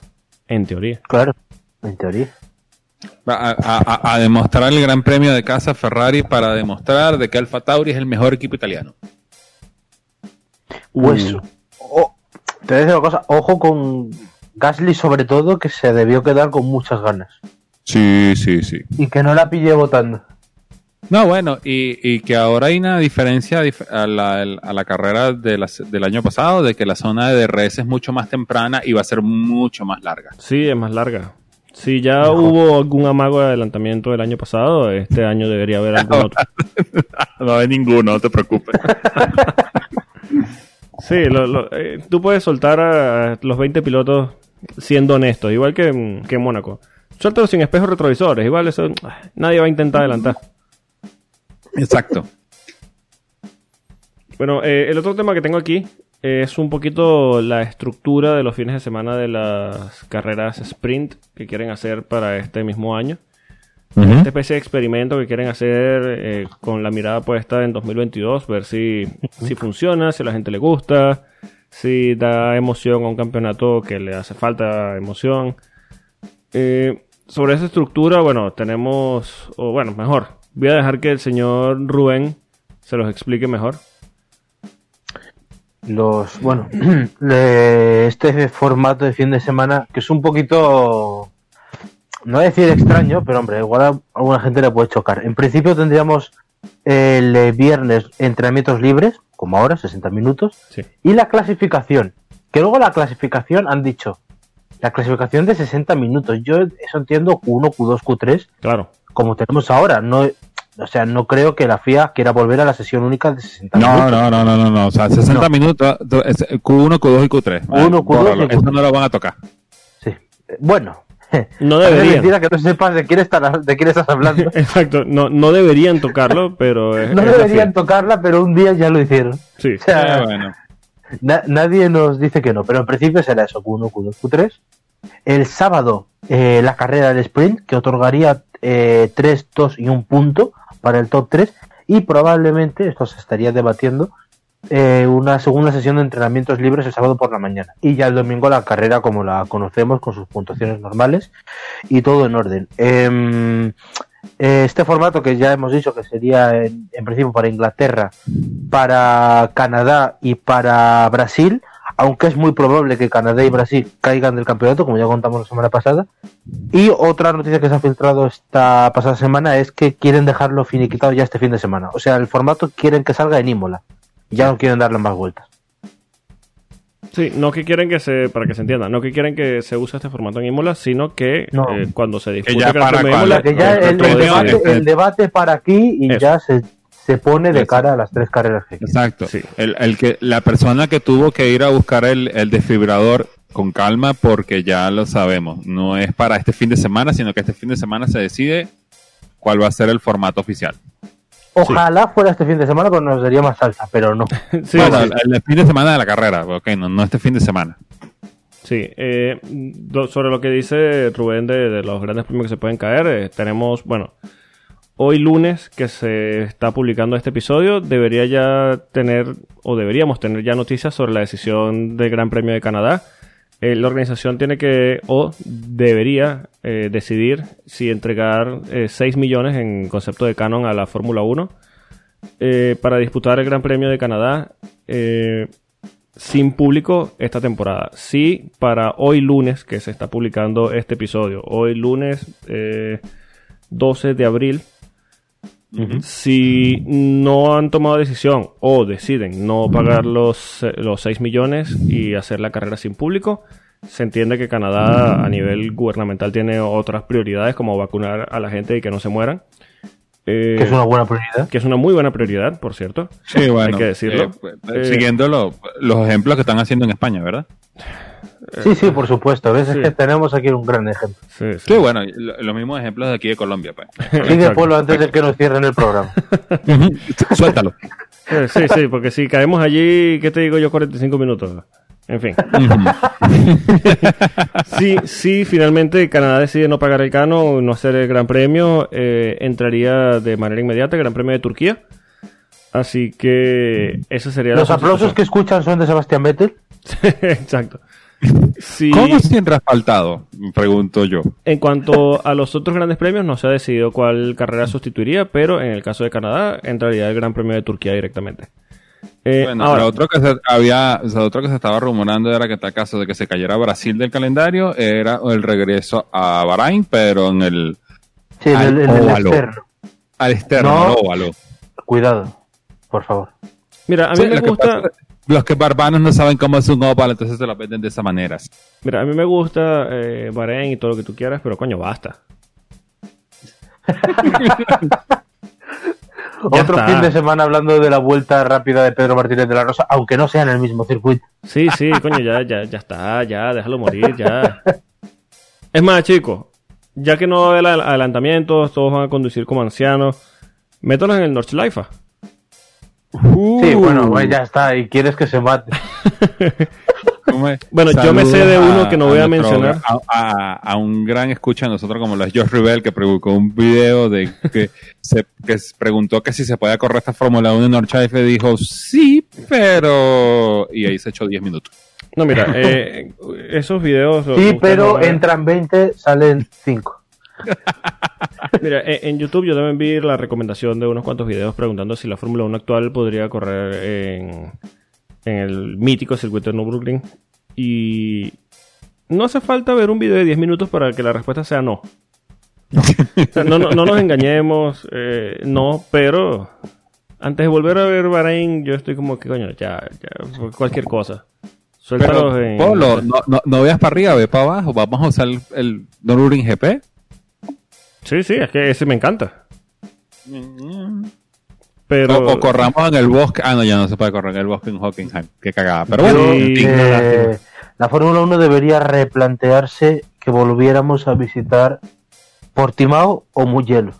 [SPEAKER 1] En teoría.
[SPEAKER 2] Claro, en teoría.
[SPEAKER 3] Va A, a- a- a demostrar el gran premio de casa Ferrari para demostrar de que Alfa Tauri es el mejor equipo italiano.
[SPEAKER 2] Pues, o- te voy a decir una cosa, ojo con Gasly sobre todo, que se debió quedar con muchas ganas.
[SPEAKER 3] Sí, sí, sí.
[SPEAKER 2] Y que no la pillé votando.
[SPEAKER 3] No, bueno, y, y que ahora hay una diferencia dif- a la, a la carrera de las- del año pasado, de que la zona de DRS es mucho más temprana y va a ser mucho más larga.
[SPEAKER 1] Sí, es más larga. Si ya hubo algún amago de adelantamiento del año pasado, este año debería haber algún otro.
[SPEAKER 3] No hay ninguno, no te preocupes.
[SPEAKER 1] Sí, lo- lo- eh, tú puedes soltar a los 20 pilotos siendo honestos, igual que, en- que en Mónaco. Suéltalos sin espejos retrovisores, igual eso ah, nadie va a intentar adelantar.
[SPEAKER 3] Exacto.
[SPEAKER 1] Bueno, eh, el otro tema que tengo aquí es un poquito la estructura de los fines de semana de las carreras sprint que quieren hacer para este mismo año. Esta especie de experimento que quieren hacer eh, con la mirada puesta en 2022, ver si, si funciona, si a la gente le gusta, si da emoción a un campeonato que le hace falta emoción. Eh, sobre esa estructura, bueno, tenemos, o bueno, mejor, voy a dejar que el señor Rubén se los explique mejor.
[SPEAKER 2] Los, bueno, este formato de fin de semana, que es un poquito, no voy a decir extraño, pero hombre, igual a alguna gente le puede chocar. En principio tendríamos el eh, viernes entrenamientos libres, como ahora, 60 minutos,
[SPEAKER 1] Sí.
[SPEAKER 2] y la clasificación. Que luego la clasificación han dicho, la clasificación de 60 minutos. Yo eso entiendo Q1, Q2, Q3,
[SPEAKER 1] Claro.
[SPEAKER 2] como tenemos ahora. No, o sea, no creo que la FIA quiera volver a la sesión única de 60
[SPEAKER 3] No,
[SPEAKER 2] minutos.
[SPEAKER 3] no, no, no, no, no. O sea, 60
[SPEAKER 2] No.
[SPEAKER 3] minutos, es Q1, Q2 y Q3.
[SPEAKER 2] Q1, Q2
[SPEAKER 3] bórralo,
[SPEAKER 2] y Q3.
[SPEAKER 3] Eso no lo van a tocar.
[SPEAKER 2] Sí. Eh, Bueno.
[SPEAKER 1] No deberían.
[SPEAKER 2] mentira que no sepas de quién, estás, de quién estás hablando.
[SPEAKER 1] Exacto, no, no deberían tocarlo, pero es,
[SPEAKER 2] No
[SPEAKER 1] es
[SPEAKER 2] deberían tocarla, pero un día ya lo hicieron.
[SPEAKER 1] Sí.
[SPEAKER 2] O sea,
[SPEAKER 3] Eh, bueno.
[SPEAKER 2] na- nadie nos dice que no, pero en principio será eso, Q1, Q2, Q3. El sábado, eh, la carrera del sprint, que otorgaría eh, 3, 2 y un punto para el top 3. Y probablemente, esto se estaría debatiendo, eh, una segunda sesión de entrenamientos libres el sábado por la mañana. Y ya el domingo la carrera como la conocemos, con sus puntuaciones normales y todo en orden. Em, eh, este formato que ya hemos dicho que sería en, en principio para Inglaterra, para Canadá y para Brasil, aunque es muy probable que Canadá y Brasil caigan del campeonato, como ya contamos la semana pasada. Y otra noticia que se ha filtrado esta pasada semana es que quieren dejarlo finiquitado ya este fin de semana. O sea, el formato quieren que salga en Imola. Ya no quieren darle más vueltas.
[SPEAKER 1] Sí, no que quieren que se, para que se entienda, no que quieren que se use este formato en Imola, sino que
[SPEAKER 2] No.
[SPEAKER 1] eh, cuando se
[SPEAKER 3] ya
[SPEAKER 1] Gran
[SPEAKER 3] para cuando-
[SPEAKER 1] Imola,
[SPEAKER 2] Que ya
[SPEAKER 1] el de-
[SPEAKER 2] debate, el debate para aquí y
[SPEAKER 1] Eso.
[SPEAKER 2] ya se, se pone de
[SPEAKER 3] Eso.
[SPEAKER 2] cara a las tres carreras que.
[SPEAKER 3] Exacto.
[SPEAKER 1] Sí.
[SPEAKER 3] El, el que, la persona que tuvo que ir a buscar el, el desfibrilador con calma porque ya lo sabemos. No es para este fin de semana, sino que este fin de semana se decide cuál va a ser el formato oficial.
[SPEAKER 2] Ojalá fuera este fin de semana, pues nos daría más salsa, pero no.
[SPEAKER 1] Sí,
[SPEAKER 3] bueno,
[SPEAKER 1] sí.
[SPEAKER 3] el, el fin de semana de la carrera, ok, no, no este fin de semana.
[SPEAKER 1] Sí, eh, sobre lo que dice Rubén de, de los grandes premios que se pueden caer, eh, tenemos, bueno, hoy lunes que se está publicando este episodio, debería ya tener, o deberíamos tener ya noticias sobre la decisión del Gran Premio de Canadá. Eh, la organización tiene que, o debería eh, decidir si entregar eh, 6 millones en concepto de canon a la Fórmula 1 eh, para disputar el Gran Premio de Canadá. eh, sin público esta temporada. Sí, para hoy lunes, que se está publicando este episodio, hoy lunes eh, 12 de abril, si no han tomado decisión o deciden no pagar los, eh, los 6 millones y hacer la carrera sin público, se entiende que Canadá a nivel gubernamental tiene otras prioridades como vacunar a la gente y que no se mueran. Eh,
[SPEAKER 2] Que es una buena prioridad.
[SPEAKER 1] que es una muy buena prioridad, por cierto.
[SPEAKER 3] Sí, bueno.
[SPEAKER 1] Hay que decirlo.
[SPEAKER 3] eh,
[SPEAKER 1] Eh,
[SPEAKER 3] siguiendo lo- los ejemplos que están haciendo en España, ¿verdad?
[SPEAKER 2] Sí, sí, por supuesto. ¿Ves?
[SPEAKER 1] sí.
[SPEAKER 2] Es que tenemos aquí un gran ejemplo.
[SPEAKER 1] Sí, sí.
[SPEAKER 3] Sí, bueno, lo- los mismos ejemplos de aquí de Colombia, pues.
[SPEAKER 2] Sigue. Polo, antes de que nos cierren el programa.
[SPEAKER 3] Suéltalo.
[SPEAKER 1] Sí, sí, sí, porque si caemos allí, ¿qué te digo yo? 45 minutos. En fin. Sí, sí, finalmente Canadá decide no pagar el cano, no hacer el Gran Premio, eh, entraría de manera inmediata el Gran Premio de Turquía. Así que esa sería
[SPEAKER 2] Los
[SPEAKER 1] la
[SPEAKER 2] aplausos que escuchan son de Sebastián Vettel.
[SPEAKER 1] Exacto. Sí,
[SPEAKER 3] ¿Cómo siempre asfaltado? Pregunto yo.
[SPEAKER 1] en cuanto a los otros grandes premios, no se ha decidido cuál carrera sustituiría, pero en el caso de Canadá, entraría el Gran Premio de Turquía directamente. Eh,
[SPEAKER 3] Bueno,
[SPEAKER 1] ahora,
[SPEAKER 3] lo otro que se había, o sea, lo otro que se estaba rumorando era que tal caso de que se cayera Brasil del calendario era el regreso a Bahrein, pero en el
[SPEAKER 2] Sí, en el, en el
[SPEAKER 3] óvalo.
[SPEAKER 2] externo.
[SPEAKER 3] al externo,
[SPEAKER 2] No.
[SPEAKER 3] al óvalo.
[SPEAKER 2] Cuidado, por favor.
[SPEAKER 1] mira, a mí
[SPEAKER 3] Sí,
[SPEAKER 1] me gusta...
[SPEAKER 3] pasa- los que barbanos no saben cómo es un óvalo, entonces se lo venden de esa manera.
[SPEAKER 1] Mira, a mí me gusta eh, Bahrein y todo lo que tú quieras, pero coño, basta.
[SPEAKER 2] Otro
[SPEAKER 1] está.
[SPEAKER 2] fin de semana hablando de la vuelta rápida de Pedro Martínez de la Rosa, aunque no sea en el mismo circuito.
[SPEAKER 1] Sí, sí, coño, ya, ya, ya está, ya, déjalo morir, ya. Es más, chicos, ya que no va a haber adel- adelantamientos, todos van a conducir como ancianos, métalos en el Nordschleife.
[SPEAKER 2] Sí, bueno, pues ya está. Y quieres que se mate.
[SPEAKER 1] Bueno, yo me sé de uno que no voy a
[SPEAKER 3] nuestro-
[SPEAKER 1] mencionar.
[SPEAKER 3] A, a- a un gran escucha de nosotros como lo es Josh Ribel, que publicó un video de que se que preguntó que si se podía correr esta Fórmula 1 en Norchaife, dijo sí, pero... Y ahí se echó 10 minutos.
[SPEAKER 1] No, mira, eh, esos videos...
[SPEAKER 2] Sí, pero
[SPEAKER 1] a
[SPEAKER 2] entran 20, salen 5.
[SPEAKER 1] Mira, en, en YouTube yo también vi la recomendación de unos cuantos videos preguntando si la Fórmula 1 actual podría correr en, en el mítico circuito de Nürburgring. Y no hace falta ver un video de 10 minutos para que la respuesta sea no. O sea, no, no, no nos engañemos, eh, no, pero antes de volver a ver Bahrein, yo estoy como que, coño, ya, ya, cualquier cosa. Suéltalos
[SPEAKER 3] Pero,
[SPEAKER 1] en...
[SPEAKER 3] Polo, no, no, no veas para arriba, ve para abajo. Vamos a usar el, el GP.
[SPEAKER 1] Sí, sí, es que ese me encanta. Pero...
[SPEAKER 3] O, o corramos en el bosque. Ah, no, ya no se puede correr en el bosque en Hockenheim. Qué cagada. Pero bueno.
[SPEAKER 2] Eh, la Fórmula 1 debería replantearse que volviéramos a visitar Portimao o Mugello.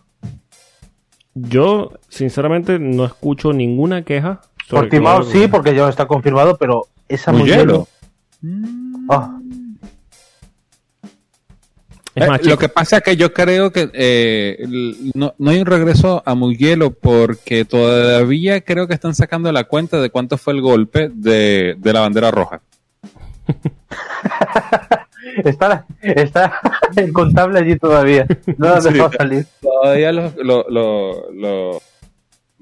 [SPEAKER 1] Yo, sinceramente, no escucho ninguna queja. sobre
[SPEAKER 2] Portimao
[SPEAKER 1] que-
[SPEAKER 2] sí, porque ya no está confirmado, pero esa
[SPEAKER 3] Mugello.
[SPEAKER 2] Mugello. Ah,
[SPEAKER 1] Es más,
[SPEAKER 3] Eh, lo que pasa es que yo creo que eh, no, no hay un regreso a Mugello porque todavía creo que están sacando la cuenta de cuánto fue el golpe de, de la bandera roja.
[SPEAKER 2] está, está el contable allí todavía. No lo
[SPEAKER 3] Sí.
[SPEAKER 2] dejado salir.
[SPEAKER 3] Todavía lo, lo, lo, lo,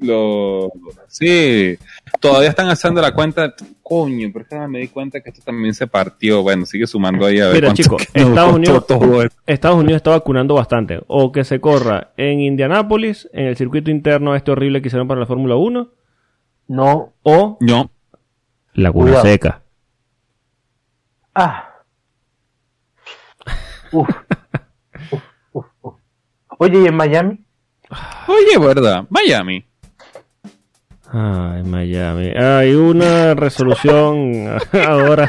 [SPEAKER 3] lo- sí, todavía están haciendo la cuenta. Coño, pero es que ahora me di cuenta que esto también se partió. Bueno, sigue sumando ahí a ver
[SPEAKER 1] Mira,
[SPEAKER 3] cuánto
[SPEAKER 1] chico,
[SPEAKER 3] que nos
[SPEAKER 1] Estados Unidos-
[SPEAKER 3] todo.
[SPEAKER 1] Estados Unidos está vacunando bastante. O que se corra en Indianápolis, en el circuito interno este horrible que hicieron para la Fórmula 1,
[SPEAKER 2] No.
[SPEAKER 1] o
[SPEAKER 3] No,
[SPEAKER 1] Laguna
[SPEAKER 2] Cuidado.
[SPEAKER 1] Seca.
[SPEAKER 2] Ah. Uf. Uf, uf, uf. Oye, ¿y en Miami?
[SPEAKER 3] oye, verdad, Miami.
[SPEAKER 1] Ay, Miami. Hay una resolución ahora.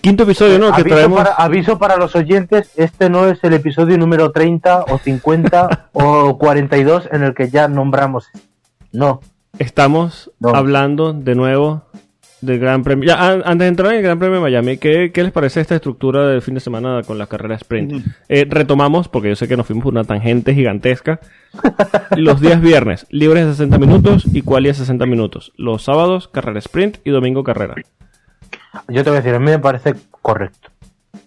[SPEAKER 1] Quinto episodio, ¿no? Que
[SPEAKER 2] aviso,
[SPEAKER 1] traemos.
[SPEAKER 2] para, aviso para los oyentes, este no es el episodio número 30 o 50 o 42 en el que ya nombramos. No.
[SPEAKER 1] Estamos
[SPEAKER 2] No.
[SPEAKER 1] hablando de nuevo del Gran Premio. Ya, an- antes de entrar en el Gran Premio de Miami, ¿qué, qué les parece esta estructura del fin de semana con la carrera sprint? Eh, retomamos, porque yo sé que nos fuimos por una tangente gigantesca. Los días viernes, libres de 60 minutos y quali de 60 minutos. Los sábados, carrera sprint y domingo carrera.
[SPEAKER 2] Yo te voy a decir, a mí me parece correcto.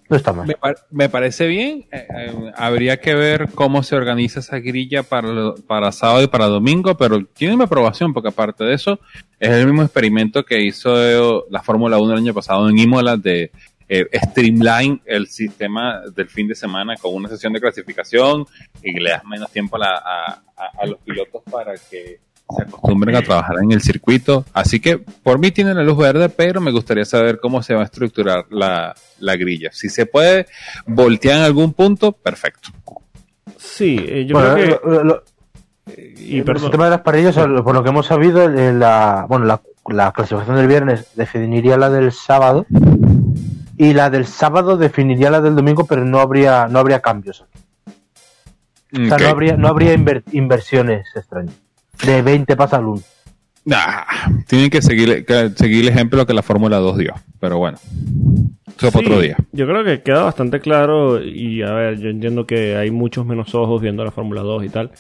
[SPEAKER 2] No está mal.
[SPEAKER 3] Me, par- me parece bien. eh, eh, habría que ver cómo se organiza esa grilla para, para sábado y para domingo, pero tiene mi aprobación, porque aparte de eso, es el mismo experimento que hizo la Fórmula 1 el año pasado en Imola de eh, streamline el sistema del fin de semana con una sesión de clasificación y le das menos tiempo a, la- a- a- a los pilotos para que se acostumbren a trabajar en el circuito. Así que por mí tiene la luz verde, pero me gustaría saber cómo se va a estructurar la, la grilla. Si se puede voltear en algún punto, perfecto.
[SPEAKER 1] Sí, eh, yo
[SPEAKER 2] Bueno,
[SPEAKER 1] creo que...
[SPEAKER 2] lo- lo-
[SPEAKER 1] Y
[SPEAKER 2] el
[SPEAKER 1] perdón,
[SPEAKER 2] sistema de las parrillas, por lo que hemos sabido, la, bueno, la, la clasificación del viernes definiría la del sábado y la del sábado definiría la del domingo, pero no habría no habría cambios. O sea, no habría, no habría inver- inversiones extrañas. De 20 pasa al 1.
[SPEAKER 3] Nah, tienen que seguir, que seguir el ejemplo que la Fórmula 2 dio. Pero bueno, eso para
[SPEAKER 1] Sí,
[SPEAKER 3] otro día.
[SPEAKER 1] Yo creo que queda bastante claro y a ver, yo entiendo que hay muchos menos ojos viendo la Fórmula 2 y tal,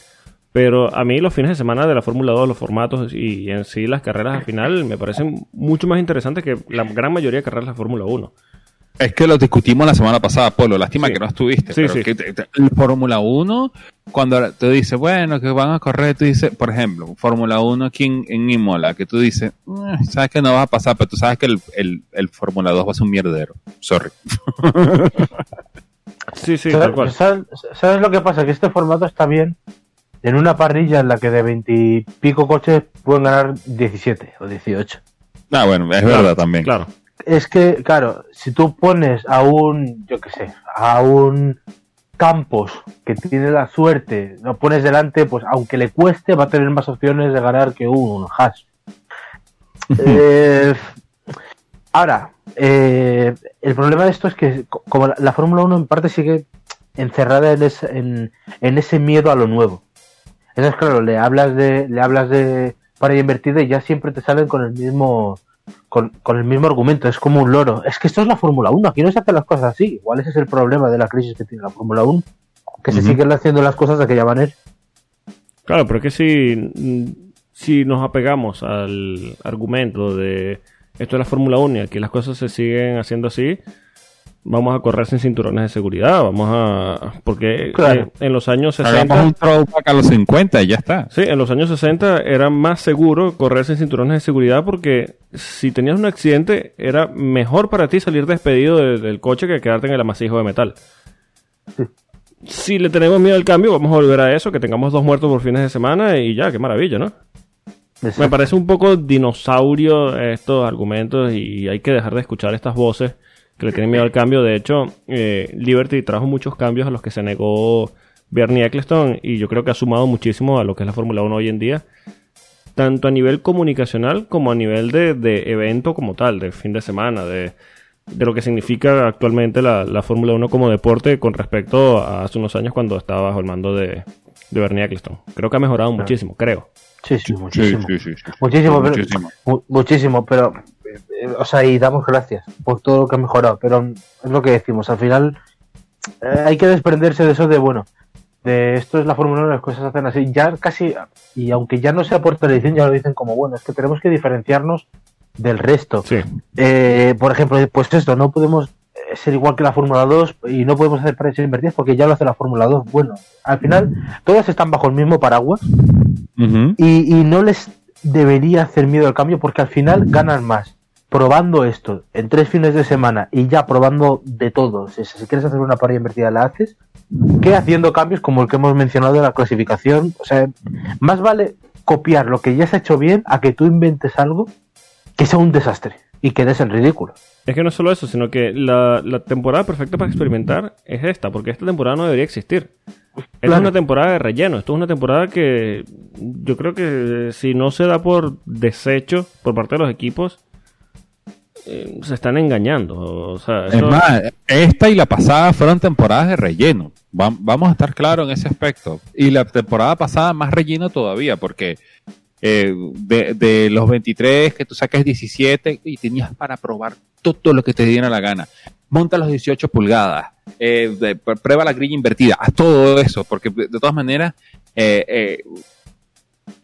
[SPEAKER 1] pero a mí los fines de semana de la Fórmula 2, los formatos y en sí las carreras al final me parecen mucho más interesantes que la gran mayoría de carreras de la Fórmula 1.
[SPEAKER 3] Es que lo discutimos la semana pasada, Polo. Lástima
[SPEAKER 1] Sí.
[SPEAKER 3] que no estuviste.
[SPEAKER 1] Sí,
[SPEAKER 3] pero
[SPEAKER 1] sí.
[SPEAKER 3] que te- te- el Fórmula 1, cuando tú dices, bueno, que van a correr, tú dices, por ejemplo, Fórmula 1 aquí en, en Imola, que tú dices, "Eh, sabes que no va a pasar, pero tú sabes que el, el, el Fórmula 2 va a ser un mierdero. Sorry.
[SPEAKER 1] Sí, sí,
[SPEAKER 2] ¿Sabes,
[SPEAKER 1] tal cual.
[SPEAKER 2] sabes- sabes lo que pasa? Que este formato está bien en una parrilla en la que de 20 y pico coches pueden ganar 17 o 18.
[SPEAKER 3] Ah, bueno, es
[SPEAKER 1] Claro,
[SPEAKER 3] verdad también.
[SPEAKER 1] Claro.
[SPEAKER 2] Es que, claro, si tú pones a un, yo qué sé, a un Campos que tiene la suerte, lo pones delante, pues aunque le cueste, va a tener más opciones de ganar que un Haas. Eh, ahora, eh, el problema de esto es que co- como la, la Fórmula 1 en parte sigue encerrada en ese, en, en ese miedo a lo nuevo. Entonces, claro, le hablas de, le hablas de para invertida y ya siempre te salen con el mismo, con, con el mismo argumento, es como un loro. Es que esto es la Fórmula 1, aquí no se hacen las cosas así. Igual ese es el problema de la crisis que tiene la Fórmula 1, que se siguen haciendo las cosas de aquella manera.
[SPEAKER 1] Claro, pero es que si, si nos apegamos al argumento de esto es la Fórmula 1 y aquí las cosas se siguen haciendo así, vamos a correr sin cinturones de seguridad, vamos a... Porque
[SPEAKER 2] Claro.
[SPEAKER 1] eh, en los años
[SPEAKER 3] Hagamos
[SPEAKER 1] 60...
[SPEAKER 3] un throwback a los 50 y ya está.
[SPEAKER 1] Sí, en los años 60 era más seguro correr sin cinturones de seguridad porque si tenías un accidente era mejor para ti salir despedido de- del coche que quedarte en el amasijo de metal. Si le tenemos miedo al cambio, vamos a volver a eso, que tengamos dos muertos por fines de semana y ya, qué maravilla, ¿no? Me parece un poco dinosaurio estos argumentos y hay que dejar de escuchar estas voces que le tienen miedo al cambio. De hecho, eh, Liberty trajo muchos cambios a los que se negó Bernie Eccleston y yo creo que ha sumado muchísimo a lo que es la Fórmula 1 hoy en día, tanto a nivel comunicacional como a nivel de, de evento como tal, de fin de semana, de, de lo que significa actualmente la, la Fórmula 1 como deporte con respecto a hace unos años cuando estaba bajo el mando de, de Bernie Eccleston. Creo que ha mejorado muchísimo, creo.
[SPEAKER 2] Sí, sí, muchísimo.
[SPEAKER 3] Sí, sí, sí, sí.
[SPEAKER 2] Muchísimo, pero,
[SPEAKER 3] Muchísimo.
[SPEAKER 2] mu- muchísimo, pero, o sea, y damos gracias por todo lo que ha mejorado, pero es lo que decimos, al final eh, hay que desprenderse de eso de, bueno, de esto es la Fórmula 1, las cosas se hacen así, ya casi, y aunque ya no sea por televisión, ya lo dicen como, bueno, es que tenemos que diferenciarnos del resto.
[SPEAKER 1] Sí.
[SPEAKER 2] Eh, por ejemplo, pues esto, no podemos eh, ser igual que la Fórmula 2 y no podemos hacer precios invertidas porque ya lo hace la Fórmula 2. Bueno, al final todas están bajo el mismo paraguas y, y no les debería hacer miedo al cambio porque al final ganan más probando esto en tres fines de semana y ya probando de todo. Si, si quieres hacer una parrilla invertida la haces que haciendo cambios como el que hemos mencionado de la clasificación. O sea, más vale copiar lo que ya se ha hecho bien a que tú inventes algo que sea un desastre y quedes en ridículo.
[SPEAKER 1] Es que no es solo eso, sino que la, la temporada perfecta para experimentar es esta, porque esta temporada no debería existir. Esta es una temporada de relleno, esto es una temporada que yo creo que si no se da por desecho por parte de los equipos, eh, se están engañando. O sea,
[SPEAKER 3] Es más, esta y la pasada fueron temporadas de relleno. Va- vamos a estar claros en ese aspecto. Y la temporada pasada más relleno todavía, porque eh, de, de los 23 que tú saques 17 y tenías para probar todo lo que te diera la gana. Monta los 18 pulgadas, eh, de- prueba la grilla invertida, haz todo eso, porque de todas maneras eh,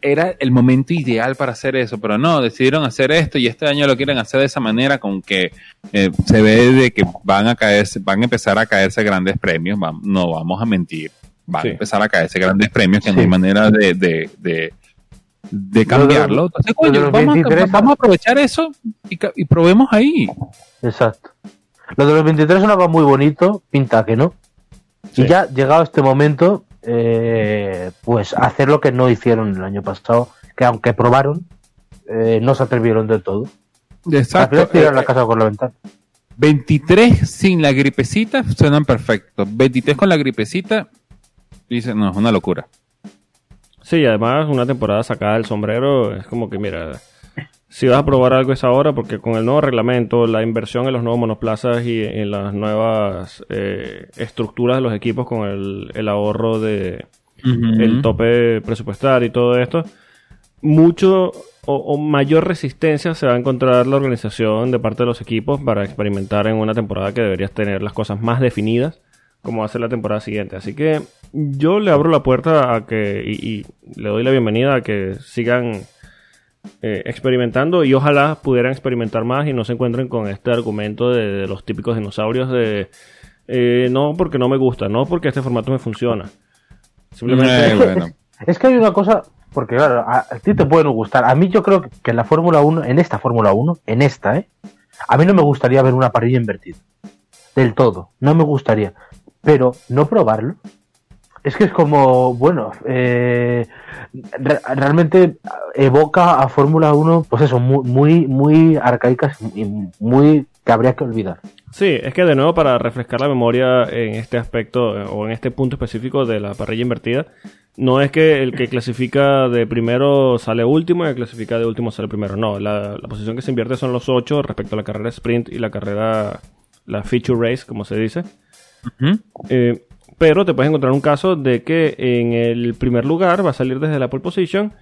[SPEAKER 3] era el momento ideal para hacer eso, pero no, decidieron hacer esto y este año lo quieren hacer de esa manera con que eh, se ve de que van a caerse, van a empezar a caerse grandes premios, no vamos a mentir, van
[SPEAKER 1] Sí.
[SPEAKER 3] a empezar a caerse grandes premios que no
[SPEAKER 2] Sí.
[SPEAKER 3] hay manera de, de, de, de cambiarlo. Entonces, coño, vamos, a,
[SPEAKER 2] 23
[SPEAKER 3] vamos a aprovechar eso y, probemos ahí.
[SPEAKER 2] Exacto. Lo de los 23 sonaba muy bonito, pinta que no.
[SPEAKER 1] Sí.
[SPEAKER 2] Y ya, llegado este momento, eh, pues hacer lo que no hicieron el año pasado, que aunque probaron, eh, no se atrevieron del todo. Al
[SPEAKER 3] Exacto.
[SPEAKER 2] final tiraron
[SPEAKER 3] Eh,
[SPEAKER 2] la casa por la ventana.
[SPEAKER 3] 23 sin la gripecita suenan perfectos. 23 con la gripecita, dice, no, es una locura.
[SPEAKER 1] Sí, además una temporada sacada del sombrero es como que, mira, si vas a probar algo es ahora, porque con el nuevo reglamento, la inversión en los nuevos monoplazas y en las nuevas eh, estructuras de los equipos con el, el ahorro de el tope presupuestario y todo esto, mucho o, o mayor resistencia se va a encontrar la organización de parte de los equipos para experimentar en una temporada que deberías tener las cosas más definidas como va a ser la temporada siguiente. Así que yo le abro la puerta a que y, y le doy la bienvenida a que sigan eh, experimentando y ojalá pudieran experimentar más y no se encuentren con este argumento de, de los típicos dinosaurios de eh, no porque no me gusta, no porque este formato me funciona. Simplemente
[SPEAKER 3] Eh, bueno.
[SPEAKER 2] Es que hay una cosa, porque claro, a, a ti te puede no gustar. A mí yo creo que en la Fórmula 1, en esta Fórmula 1, en esta, ¿eh? A mí no me gustaría ver una parrilla invertida. Del todo. No me gustaría. Pero no probarlo. Es que es como, bueno, eh, re- realmente evoca a Fórmula 1, pues eso, muy, muy, muy arcaicas y muy que habría que olvidar.
[SPEAKER 1] Sí, es que de nuevo para refrescar la memoria en este aspecto eh, o en este punto específico de la parrilla invertida, no es que el que clasifica de primero sale último y el que clasifica de último sale primero. No, la, la posición que se invierte son los ocho respecto a la carrera sprint y la carrera, la feature race, como se dice. Eh, pero te puedes encontrar un caso de que en el primer lugar va a salir desde la pole position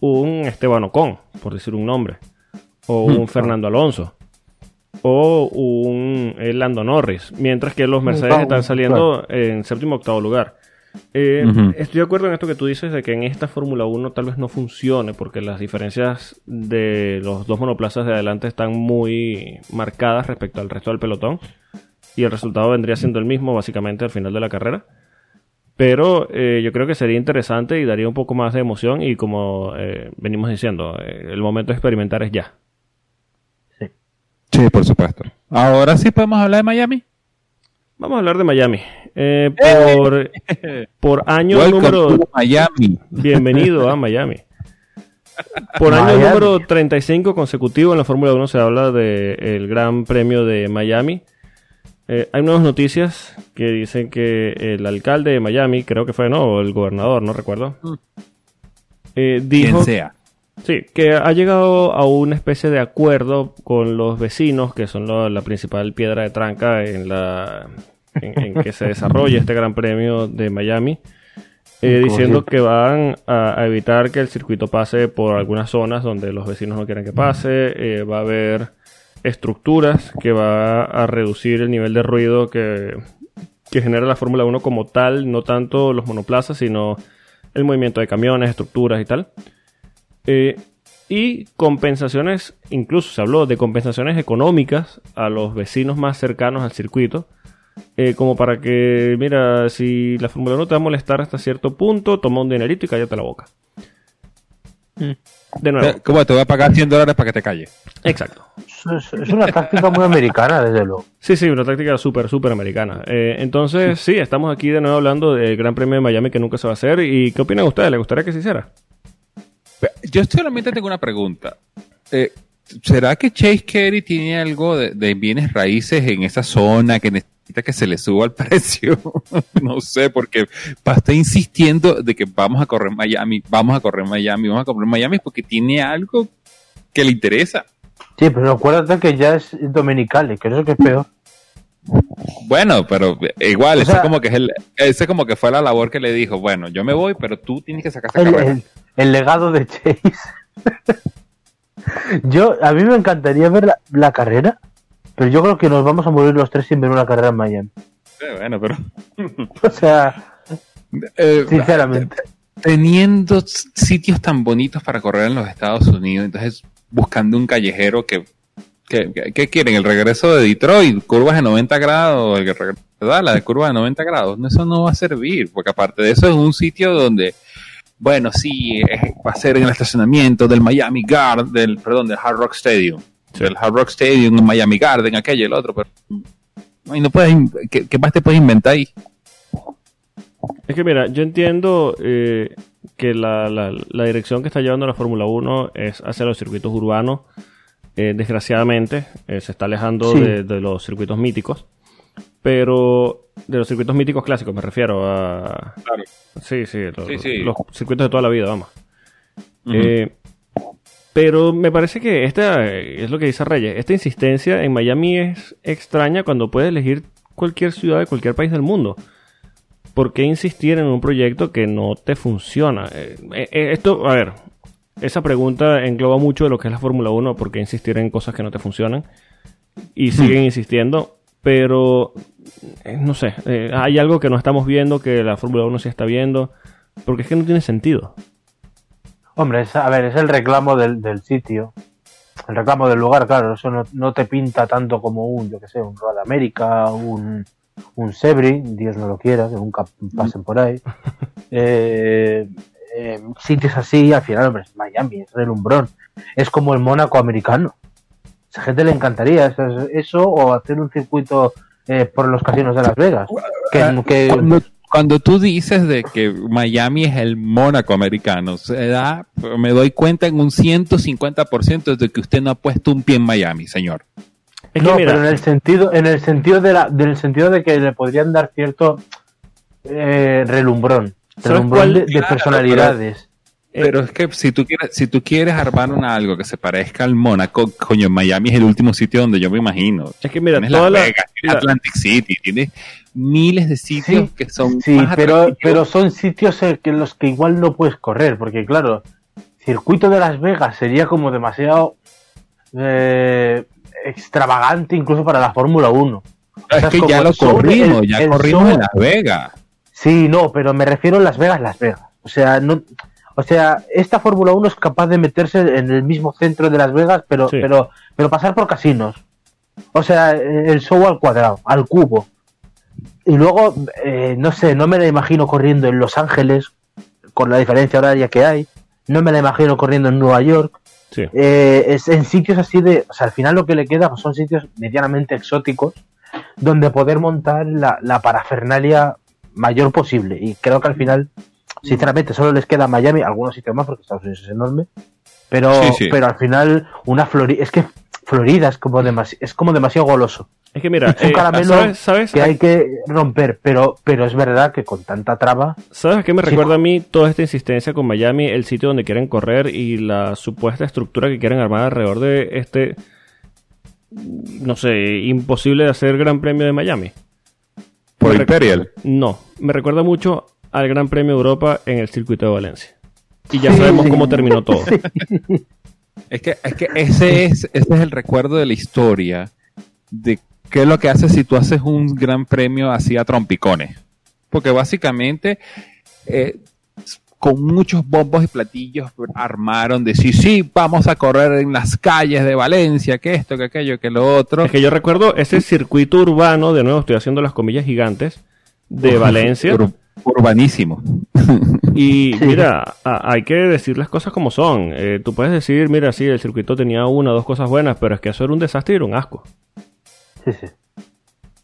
[SPEAKER 1] un Esteban Ocon, por decir un nombre, o un Fernando Alonso, o un eh, Lando Norris, mientras que los Mercedes están saliendo en séptimo octavo lugar. Eh. Estoy de acuerdo en esto que tú dices de que en esta Fórmula 1 tal vez no funcione porque las diferencias de los dos monoplazas de adelante están muy marcadas respecto al resto del pelotón y el resultado vendría siendo el mismo básicamente al final de la carrera. Pero eh, yo creo que sería interesante y daría un poco más de emoción y como eh, venimos diciendo, eh, el momento de experimentar es ya.
[SPEAKER 3] Sí, por supuesto. Ahora sí podemos hablar de Miami.
[SPEAKER 1] Vamos a hablar de Miami. Eh, por, por año
[SPEAKER 3] Welcome
[SPEAKER 1] número...
[SPEAKER 3] Miami.
[SPEAKER 1] Bienvenido a Miami. Por año
[SPEAKER 2] Miami.
[SPEAKER 1] número 35 consecutivo en la Fórmula 1 se habla del Gran Premio de Miami. Eh, hay nuevas noticias que dicen que el alcalde de Miami, creo que fue, ¿no? O el gobernador, no recuerdo. eh, dijo
[SPEAKER 3] Quien sea.
[SPEAKER 1] Sí, que ha llegado a una especie de acuerdo con los vecinos, que son lo- la principal piedra de tranca en la en, en que se desarrolla este Gran Premio de Miami, eh, diciendo que van a, a evitar que el circuito pase por algunas zonas donde los vecinos no quieren que pase, eh, va a haber estructuras que va a reducir el nivel de ruido que, genera la Fórmula 1 como tal, no tanto los monoplazas, sino el movimiento de camiones, estructuras y tal. Eh, y compensaciones, incluso se habló de compensaciones económicas a los vecinos más cercanos al circuito, eh, como para que, mira, si la Fórmula 1 te va a molestar hasta cierto punto, toma un dinerito y cállate la boca. De nuevo,
[SPEAKER 3] ¿Cómo te voy a pagar 100 dólares para que te calles?
[SPEAKER 1] exacto.
[SPEAKER 2] Es, es una táctica muy americana, desde luego.
[SPEAKER 1] Sí, sí, una táctica súper, súper americana. Eh, entonces, sí, estamos aquí de nuevo hablando del Gran Premio de Miami que nunca se va a hacer. ¿Y qué opinan ustedes? ¿Les gustaría que se hiciera?
[SPEAKER 3] Yo solamente tengo una pregunta. Eh, ¿Será que Chase Carey tiene algo de, de bienes raíces en esa zona que necesita que se le suba el precio? no sé, porque está insistiendo de que vamos a correr Miami, vamos a correr Miami, vamos a correr Miami porque tiene algo que le interesa.
[SPEAKER 2] Sí, pero acuérdate que ya es dominicales, que eso es que es peor.
[SPEAKER 3] Bueno, pero igual,
[SPEAKER 2] O
[SPEAKER 3] ese como que es el, ese como que fue la labor que le dijo, bueno, yo me voy, pero tú tienes que sacar esa
[SPEAKER 2] El,
[SPEAKER 3] carrera.
[SPEAKER 2] el- el legado de Chase. yo, a mí me encantaría ver la, la carrera, pero yo creo que nos vamos a morir los tres sin ver una carrera en Miami.
[SPEAKER 3] Sí, bueno, pero.
[SPEAKER 2] O sea,
[SPEAKER 3] eh,
[SPEAKER 2] sinceramente.
[SPEAKER 3] teniendo sitios tan bonitos para correr en los Estados Unidos, entonces buscando un callejero que, ¿qué quieren? ¿El regreso de Detroit? ¿Curvas de 90 grados? ¿El regreso de Dallas? ¿De curvas de 90 grados? No, eso no va a servir, porque aparte de eso es un sitio donde, bueno, sí, es- va a ser en el estacionamiento del Miami Garden, del, perdón, del Hard Rock Stadium. Del Hard Rock Stadium, Miami Garden, aquello y el otro, pero... ay, no puedes, ¿qué, qué más te puedes inventar ahí?
[SPEAKER 1] Es que mira, yo entiendo eh, que la, la- la dirección que está llevando la Fórmula 1 es hacia los circuitos urbanos. Eh, desgraciadamente, eh, se está alejando
[SPEAKER 2] Sí.
[SPEAKER 1] de, de los circuitos míticos. Pero de los circuitos míticos clásicos, me refiero a...
[SPEAKER 3] Claro.
[SPEAKER 1] Sí, sí, los,
[SPEAKER 3] Sí, sí.
[SPEAKER 1] los circuitos de toda la vida, vamos. Eh, pero me parece que esta, eh, es lo que dice Reyes, esta insistencia en Miami es extraña cuando puedes elegir cualquier ciudad de cualquier país del mundo. ¿Por qué insistir en un proyecto que no te funciona? Eh, eh, esto, a ver, esa pregunta engloba mucho de lo que es la Fórmula 1, ¿por qué insistir en cosas que no te funcionan? Y siguen insistiendo, pero eh, no sé, eh, hay algo que no estamos viendo que la Fórmula 1 sí está viendo, porque es que no tiene sentido.
[SPEAKER 2] Hombre, es- a ver, es el reclamo del, del sitio. El reclamo del lugar, claro, eso no, no te pinta tanto como un, yo que sé, un Royal América, un, un Sebring, Dios no lo quiera, que nunca pasen por ahí. Eh, eh, sitios así, al final, hombre, es Miami, es relumbrón. Es como el Mónaco americano. A esa gente le encantaría eso, eso o hacer un circuito eh, por los casinos de Las Vegas. Que, que-
[SPEAKER 3] cuando, tú dices de que Miami es el Mónaco americano, se da, me doy cuenta en un 150% de que usted no ha puesto un pie en Miami, señor.
[SPEAKER 1] Es
[SPEAKER 2] no,
[SPEAKER 1] mira,
[SPEAKER 2] pero en el sentido, en el sentido de la, del sentido de que le podrían dar cierto eh, relumbrón,
[SPEAKER 1] ¿Sabes
[SPEAKER 2] relumbrón
[SPEAKER 1] cuál?
[SPEAKER 2] de, de
[SPEAKER 3] Claro,
[SPEAKER 2] personalidades.
[SPEAKER 1] Eh,
[SPEAKER 3] Pero es que si tú quieres, si tú quieres armar una, algo que se parezca al Mónaco, coño, Miami es el último sitio donde yo me imagino.
[SPEAKER 1] es que mira,
[SPEAKER 3] tienes
[SPEAKER 1] toda
[SPEAKER 3] Las
[SPEAKER 1] la,
[SPEAKER 3] Vegas, tienes
[SPEAKER 1] la-
[SPEAKER 3] Atlantic City, tienes miles de sitios
[SPEAKER 2] Sí,
[SPEAKER 3] que son
[SPEAKER 2] Sí,
[SPEAKER 3] más
[SPEAKER 2] pero, pero son sitios en los que igual no puedes correr, porque claro, circuito de Las Vegas sería como demasiado eh, extravagante incluso para la Fórmula 1. O sea,
[SPEAKER 3] es que ya lo corrimos,
[SPEAKER 2] el-
[SPEAKER 3] ya
[SPEAKER 2] el
[SPEAKER 3] corrimos en Las Vegas.
[SPEAKER 2] Sí, no, pero me refiero a Las Vegas, Las Vegas. O sea, no, o sea, esta Fórmula 1 es capaz de meterse en el mismo centro de Las Vegas, pero,
[SPEAKER 1] Sí.
[SPEAKER 2] pero, pero pasar por casinos. O sea, el show al cuadrado, al cubo. Y luego, eh, no sé, no me la imagino corriendo en Los Ángeles, con la diferencia horaria que hay. No me la imagino corriendo en Nueva York.
[SPEAKER 1] sí.
[SPEAKER 2] Eh, es en sitios así de. O sea, al final lo que le queda pues, son sitios medianamente exóticos donde poder montar la, la parafernalia mayor posible. Y creo que al final, sinceramente, solo les queda Miami, algunos sitios más, porque Estados Unidos es enorme. Pero,
[SPEAKER 3] Sí, sí.
[SPEAKER 2] pero al final, una Florida. Es que Florida es como, demasi- es como demasiado goloso.
[SPEAKER 1] Es que mira,
[SPEAKER 2] Es un
[SPEAKER 1] eh,
[SPEAKER 2] caramelo
[SPEAKER 1] ¿sabes, sabes,
[SPEAKER 2] Que hay que romper, pero, pero es verdad que con tanta traba.
[SPEAKER 1] ¿sabes a qué me
[SPEAKER 2] Sí.
[SPEAKER 1] recuerda a mí toda esta insistencia con Miami, el sitio donde quieren correr y la supuesta estructura que quieren armar alrededor de este, no sé, imposible de hacer Gran Premio de Miami?
[SPEAKER 3] Por Imperial.
[SPEAKER 1] No, me recuerda mucho al Gran Premio de Europa en el circuito de Valencia. Y ya sabemos cómo terminó todo.
[SPEAKER 3] Es que, es que ese es, ese es el recuerdo de la historia de qué es lo que haces si tú haces un gran premio así a trompicones. Porque básicamente, eh, con muchos bombos y platillos armaron de sí, sí, vamos a correr en las calles de Valencia, que esto, que aquello, que lo otro.
[SPEAKER 1] Es que yo recuerdo ese circuito urbano, de nuevo estoy haciendo las comillas gigantes, de Valencia.
[SPEAKER 3] Ur- urbanísimo.
[SPEAKER 1] Y mira, a- hay que decir las cosas como son. Eh, tú puedes decir, mira, sí, el circuito tenía una o dos cosas buenas, pero es que eso era un desastre y era un asco.
[SPEAKER 2] Sí, sí.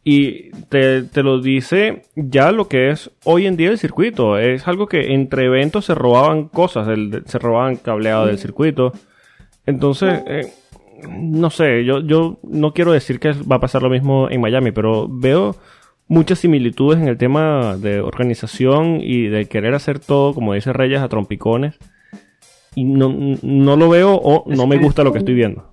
[SPEAKER 1] Y te, te lo dice ya lo que es hoy en día el circuito. Es algo que entre eventos se robaban cosas, el- se robaban cableado del circuito. Entonces, eh, no sé, yo, yo no quiero decir que va a pasar lo mismo en Miami, pero veo muchas similitudes en el tema de organización y de querer hacer todo, como dice Reyes, a trompicones. Y no, no lo veo o
[SPEAKER 2] Es
[SPEAKER 1] no me gusta lo que estoy viendo.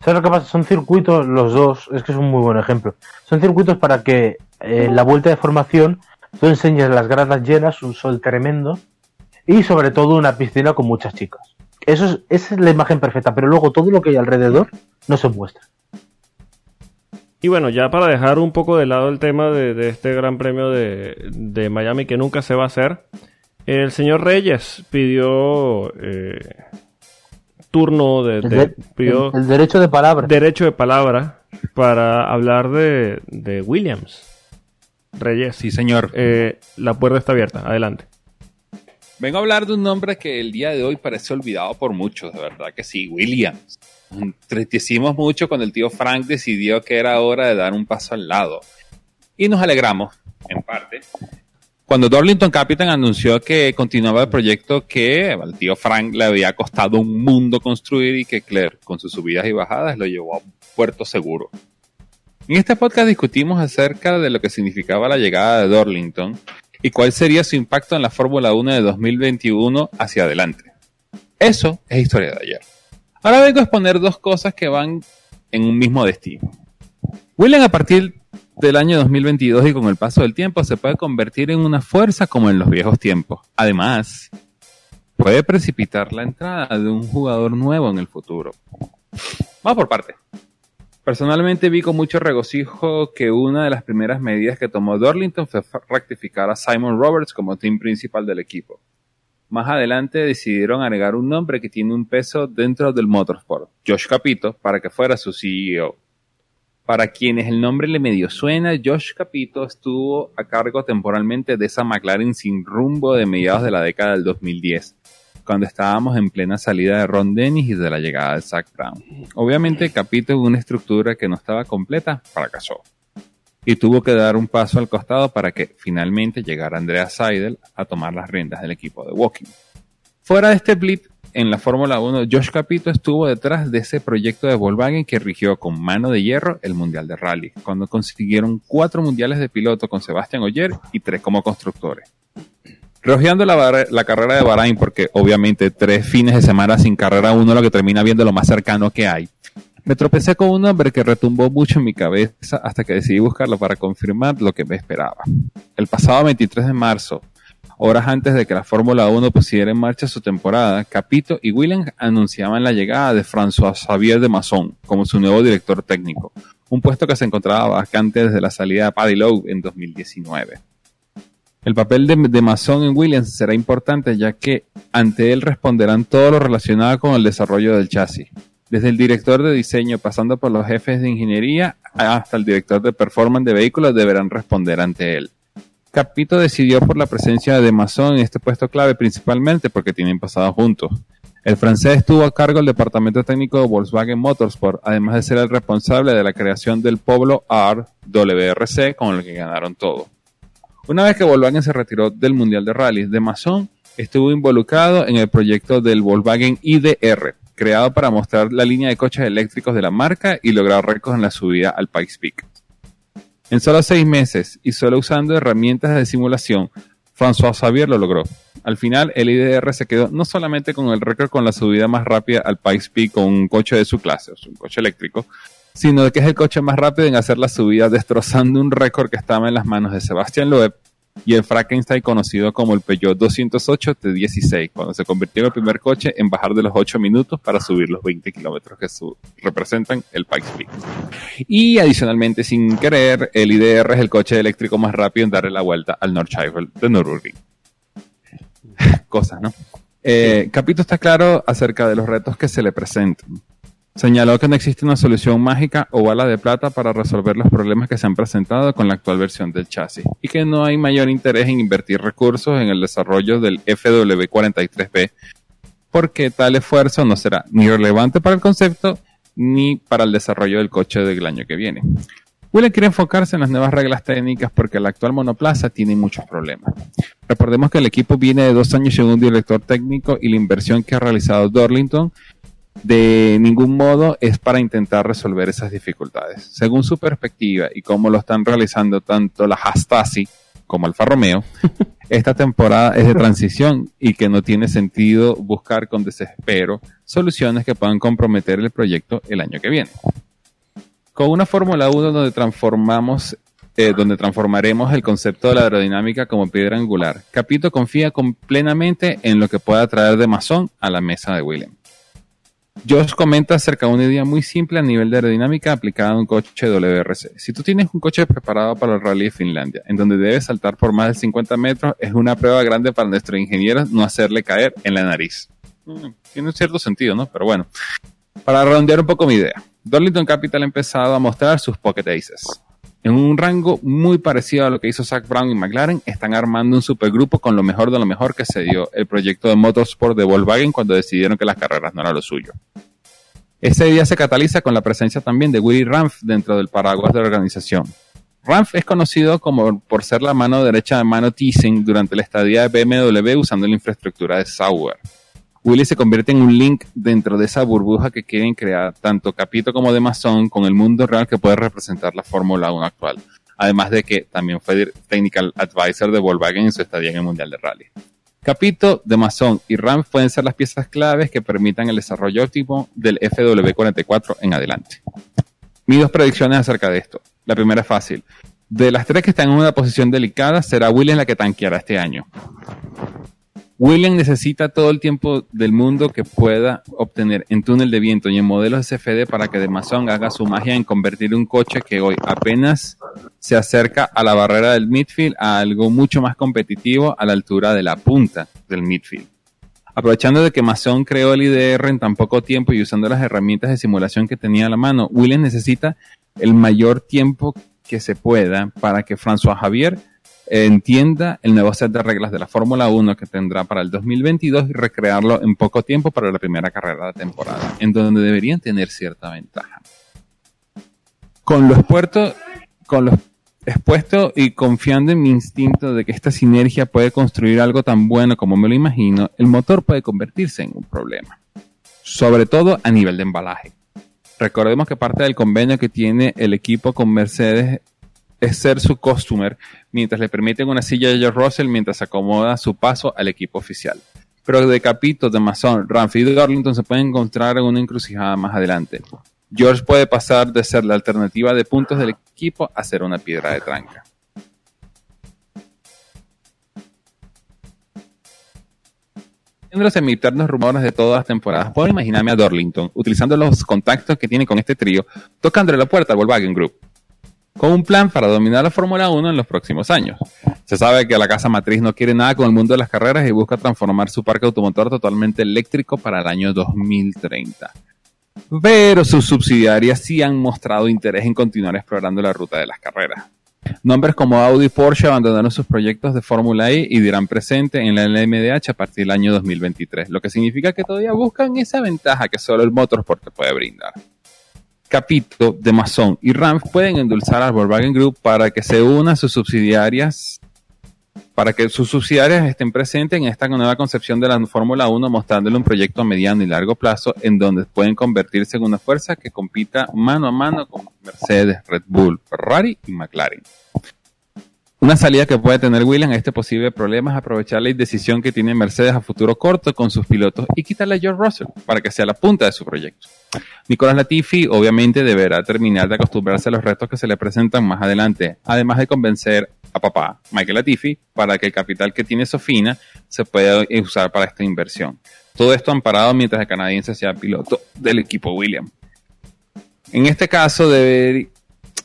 [SPEAKER 2] ¿Sabes lo que pasa? Son circuitos, los dos, es que es un muy buen ejemplo. Son circuitos para que eh, en la vuelta de formación tú enseñes las gradas llenas, un sol tremendo y sobre todo una piscina con muchas chicas. Eso es, esa es la imagen perfecta, pero luego todo lo que hay alrededor no se muestra.
[SPEAKER 1] Y bueno, ya para dejar un poco de lado el tema de, de este gran premio de, de Miami que nunca se va a hacer, el señor Reyes pidió eh, turno de,
[SPEAKER 2] El,
[SPEAKER 1] de- pidió
[SPEAKER 2] el- el derecho de palabra.
[SPEAKER 1] derecho de palabra para hablar de, de Williams. Reyes,
[SPEAKER 3] Sí, señor.
[SPEAKER 1] eh, la puerta está abierta, adelante.
[SPEAKER 3] Vengo a hablar de un nombre que el día de hoy parece olvidado por muchos, de verdad que sí, Williams. Entristecimos mucho cuando el tío Frank decidió que era hora de dar un paso al lado. Y nos alegramos, en parte, cuando Dorlington Capital anunció que continuaba el proyecto que al tío Frank le había costado un mundo construir y que Claire, con sus subidas y bajadas, lo llevó a puerto seguro. En este podcast discutimos acerca de lo que significaba la llegada de Dorlington y cuál sería su impacto en la Fórmula 1 de 2021 hacia adelante. Eso es historia de ayer. Ahora vengo a exponer dos cosas que van en un mismo destino. William a partir del año 2022 y con el paso del tiempo se puede convertir en una fuerza como en los viejos tiempos. Además, puede precipitar la entrada de un jugador nuevo en el futuro. Vamos por parte. Personalmente vi con mucho regocijo que una de las primeras medidas que tomó Dorlington fue rectificar a Simon Roberts como team principal del equipo. Más adelante decidieron agregar un nombre que tiene un peso dentro del motorsport, Josh Capito, para que fuera su CEO. Para quienes el nombre le medio suena, Josh Capito estuvo a cargo temporalmente de esa McLaren sin rumbo de mediados de la década del 2010, cuando estábamos en plena salida de Ron Dennis y de la llegada de Zach Brown. Obviamente, Capito una estructura que no estaba completa fracasó y tuvo que dar un paso al costado para que finalmente llegara Andrea Seidel a tomar las riendas del equipo de Walking. Fuera de este blip, en la Fórmula 1, Josh Capito estuvo detrás de ese proyecto de Volkswagen que rigió con mano de hierro el Mundial de Rally, cuando consiguieron cuatro mundiales de piloto con Sebastián Ogier y tres como constructores. Rojeando la, la carrera de Bahrain, porque obviamente tres fines de semana sin carrera uno lo que termina viendo lo más cercano que hay. Me tropecé con un nombre que retumbó mucho en mi cabeza hasta que decidí buscarlo para confirmar lo que me esperaba. El pasado 23 de marzo, horas antes de que la Fórmula 1 pusiera en marcha su temporada, Capito y Williams anunciaban la llegada de François Xavier de Masson como su nuevo director técnico, un puesto que se encontraba vacante desde la salida de Paddy Lowe en 2019. El papel de, de Mason en Williams será importante ya que ante él responderán todo lo relacionado con el desarrollo del chasis, desde el director de diseño pasando por los jefes de ingeniería hasta el director de performance de vehículos deberán responder ante él. Capito decidió por la presencia de Mason en este puesto clave principalmente porque tienen pasado juntos. El francés estuvo a cargo del departamento técnico de Volkswagen Motorsport, además de ser el responsable de la creación del Polo R WRC con el que ganaron todo. Una vez que Volkswagen se retiró del Mundial de Rallys, de Mason estuvo involucrado en el proyecto del Volkswagen IDR, creado para mostrar la línea de coches eléctricos de la marca y lograr récords en la subida al Pikes Peak. En solo seis meses y solo usando herramientas de simulación, François Xavier lo logró. Al final, el IDR se quedó no solamente con el récord con la subida más rápida al Pikes Peak con un coche de su clase, o un coche eléctrico, sino que es el coche más rápido en hacer la subida, destrozando un récord que estaba en las manos de Sebastián Loeb y el Frankenstein conocido como el Peugeot 208 T16, cuando se convirtió en el primer coche en bajar de los 8 minutos para subir los 20 kilómetros que su- representan el Pikes Peak. Y adicionalmente, sin querer, el IDR es el coche eléctrico más rápido en darle la vuelta al Nordschleife de Nürburgring. Cosas, ¿no? Eh, Capito está claro acerca de los retos que se le presentan. Señaló que no existe una solución mágica o bala de plata para resolver los problemas que se han presentado con la actual versión del chasis y que no hay mayor interés en invertir recursos en el desarrollo del FW43B porque tal esfuerzo no será ni relevante para el concepto ni para el desarrollo del coche del año que viene. William quiere enfocarse en las nuevas reglas técnicas porque la actual monoplaza tiene muchos problemas. Recordemos que el equipo viene de dos años un director técnico y la inversión que ha realizado Dorlington de ningún modo es para intentar resolver esas dificultades. Según su perspectiva y cómo lo están realizando tanto la Hastasi como Alfa Romeo, esta temporada es de transición y que no tiene sentido buscar con desespero soluciones que puedan comprometer el proyecto el año que viene. Con una Fórmula 1 donde transformamos eh, donde transformaremos el concepto de la aerodinámica como piedra angular. Capito confía con- plenamente en lo que pueda traer de Mason a la mesa de William. Josh comenta acerca de una idea muy simple a nivel de aerodinámica aplicada a un coche WRC. Si tú tienes un coche preparado para el Rally de Finlandia, en donde debes saltar por más de 50 metros, es una prueba grande para nuestros ingenieros no hacerle caer en la nariz. Mm, tiene un cierto sentido, ¿no? Pero bueno, para redondear un poco mi idea, Darlington Capital ha empezado a mostrar sus Pocket Aces. En un rango muy parecido a lo que hizo Zach Brown y McLaren, están armando un supergrupo con lo mejor de lo mejor que se dio el proyecto de motorsport de Volkswagen cuando decidieron que las carreras no eran lo suyo. Ese día se cataliza con la presencia también de Willy Ramf dentro del paraguas de la organización. Ramf es conocido como por ser la mano derecha de mano Teasing durante la estadía de BMW usando la infraestructura de Sauer. Willy se convierte en un link dentro de esa burbuja que quieren crear tanto Capito como de Mason con el mundo real que puede representar la Fórmula 1 actual. Además de que también fue Technical Advisor de Volkswagen en su estadía en el Mundial de Rally. Capito, de Mason y RAM pueden ser las piezas claves que permitan el desarrollo óptimo del FW44 en adelante. Mis dos predicciones acerca de esto. La primera es fácil. De las tres que están en una posición delicada, será Williams la que tanqueará este año. William necesita todo el tiempo del mundo que pueda obtener en túnel de viento y en modelos SFD para que de Mason haga su magia en convertir un coche que hoy apenas se acerca a la barrera del midfield a algo mucho más competitivo a la altura de la punta del midfield. Aprovechando de que Mason creó el IDR en tan poco tiempo y usando las herramientas de simulación que tenía a la mano, William necesita el mayor tiempo que se pueda para que François Javier entienda el nuevo set de reglas de la Fórmula 1 que tendrá para el 2022 y recrearlo en poco tiempo para la primera carrera de temporada, en donde deberían tener cierta ventaja. Con lo expuesto, con lo expuesto y confiando en mi instinto de que esta sinergia puede construir algo tan bueno como me lo imagino, el motor puede convertirse en un problema, sobre todo a nivel de embalaje. Recordemos que parte del convenio que tiene el equipo con Mercedes es ser su customer mientras le permiten una silla de George Russell mientras acomoda su paso al equipo oficial. Pero de Capito, de Mason, Ramfield y Darlington se pueden encontrar en una encrucijada más adelante. George puede pasar de ser la alternativa de puntos del equipo a ser una piedra de tranca. Viendo los rumores de todas las temporadas, puedo imaginarme a Darlington, utilizando los contactos que tiene con este trío, tocándole la puerta al Volkswagen Group con un plan para dominar la Fórmula 1 en los próximos años. Se sabe que la casa matriz no quiere nada con el mundo de las carreras y busca transformar su parque automotor totalmente eléctrico para el año 2030. Pero sus subsidiarias sí han mostrado interés en continuar explorando la ruta de las carreras. Nombres como Audi y Porsche abandonaron sus proyectos de Fórmula E y dirán presente en la LMDH a partir del año 2023, lo que significa que todavía buscan esa ventaja que solo el Motorsport puede brindar. Capito, de Mason y RAM pueden endulzar al Volkswagen Group para que se una a sus subsidiarias, para que sus subsidiarias estén presentes en esta nueva concepción de la Fórmula 1, mostrándole un proyecto a mediano y largo plazo en donde pueden convertirse en una fuerza que compita mano a mano con Mercedes, Red Bull, Ferrari y McLaren. Una salida que puede tener Williams a este posible problema es aprovechar la indecisión que tiene Mercedes a futuro corto con sus pilotos y quitarle a George Russell para que sea la punta de su proyecto. Nicolás Latifi obviamente deberá terminar de acostumbrarse a los retos que se le presentan más adelante, además de convencer a papá, Michael Latifi, para que el capital que tiene Sofina se pueda usar para esta inversión. Todo esto amparado mientras el canadiense sea piloto del equipo Williams. En este caso, debe,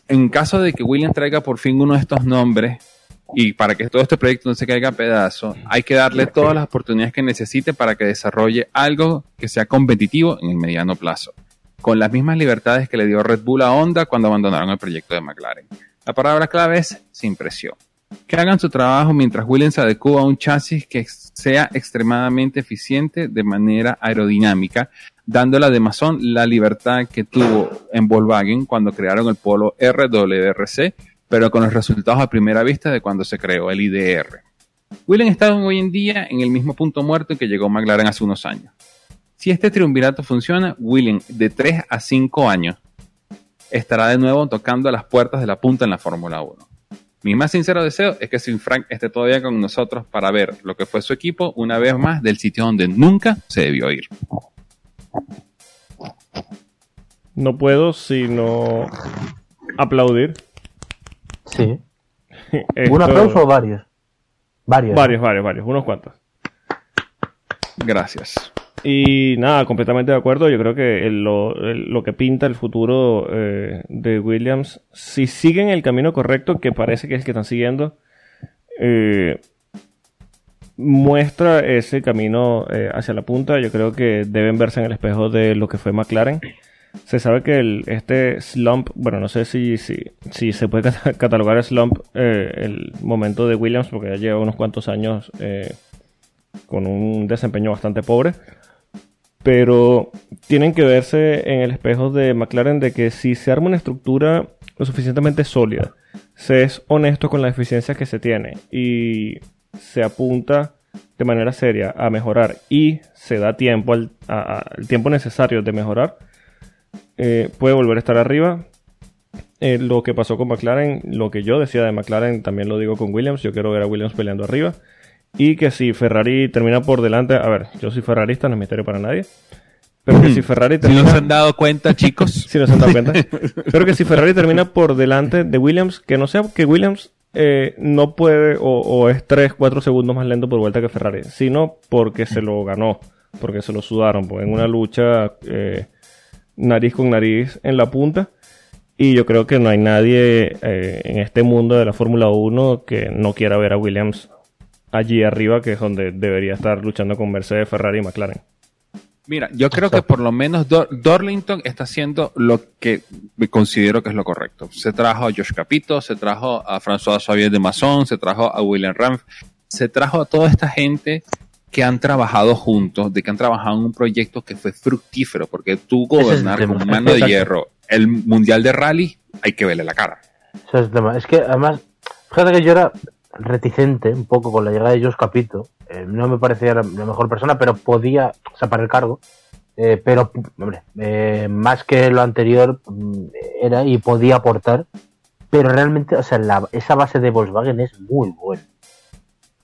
[SPEAKER 3] en caso de que William traiga por fin uno de estos nombres y para que todo este proyecto no se caiga a pedazos, hay que darle todas las oportunidades que necesite para que desarrolle algo que sea competitivo en el mediano plazo, con las mismas libertades que le dio Red Bull a Honda cuando abandonaron el proyecto de McLaren. La palabra clave es sin presión. Que hagan su trabajo mientras Williams adecua a un chasis que sea extremadamente eficiente de manera aerodinámica dándole a Mason la libertad que tuvo en Volkswagen cuando crearon el polo RWRC, pero con los resultados a primera vista de cuando se creó el IDR. Williams está hoy en día en el mismo punto muerto que llegó McLaren hace unos años. Si este triunvirato funciona, Williams de 3 a 5 años estará de nuevo tocando las puertas de la punta en la Fórmula 1. Mi más sincero deseo es que Sin Frank esté todavía con nosotros para ver lo que fue su equipo una vez más del sitio donde nunca se debió ir.
[SPEAKER 1] No puedo sino aplaudir.
[SPEAKER 2] Sí. ¿Un aplauso o varios?
[SPEAKER 1] Varios. Varios, varios, varios. Unos cuantos.
[SPEAKER 3] Gracias.
[SPEAKER 1] Y nada, completamente de acuerdo. Yo creo que el- lo, el- lo que pinta el futuro eh, de Williams, si siguen el camino correcto, que parece que es el que están siguiendo, eh, muestra ese camino eh, hacia la punta. Yo creo que deben verse en el espejo de lo que fue McLaren. Se sabe que este slump, bueno, no sé si, si, se puede cata- catalogar slump eh, el momento de Williams, porque ya lleva unos cuantos años eh, con un desempeño bastante pobre. Pero tienen que verse en el espejo de McLaren de que si se arma una estructura lo suficientemente sólida, se es honesto con las eficiencias que se tiene y se apunta de manera seria a mejorar y se da tiempo al, a- a- el tiempo necesario de mejorar, eh, puede volver a estar arriba. Eh, lo que pasó con McLaren, lo que yo decía de McLaren, también lo digo con Williams. Yo quiero ver a Williams peleando arriba. Y que si Ferrari termina por delante, a ver, yo soy ferrarista, no es misterio para nadie. Pero que si Ferrari
[SPEAKER 3] Si
[SPEAKER 1] termina.
[SPEAKER 3] no se han dado cuenta, chicos.
[SPEAKER 1] Si no se han dado cuenta. Pero que si Ferrari termina por delante de Williams, que no sea que Williams eh, no puede o, es 3, 4 segundos más lento por vuelta que Ferrari, sino porque se lo ganó, porque se lo sudaron, porque en una lucha eh, nariz con nariz en la punta. Y yo creo que no hay nadie eh, en este mundo de la Fórmula 1 que no quiera ver a Williams allí arriba, que es donde debería estar luchando con Mercedes, Ferrari y McLaren.
[SPEAKER 3] Mira, yo creo que por lo menos Dor- Dorlington está haciendo lo que considero que es lo correcto. Se trajo a Josh Capito, se trajo a François Xavier de Masson, se trajo a William Ramf, se trajo a toda esta gente que han trabajado juntos, de que han trabajado en un proyecto que fue fructífero, porque tú
[SPEAKER 2] es
[SPEAKER 3] gobernar
[SPEAKER 2] tema.
[SPEAKER 3] con mano de hierro el Mundial de Rally, hay que verle la cara.
[SPEAKER 2] Ese es el tema. Es que además, fíjate que yo era reticente un poco con la llegada de Josh Capito. Eh, no me parecía la, mejor persona, pero podía, o sea, para el cargo. Eh, pero, hombre, eh, más que lo anterior, mm, era y podía aportar. Pero realmente, o sea, la- esa base de Volkswagen es muy buena.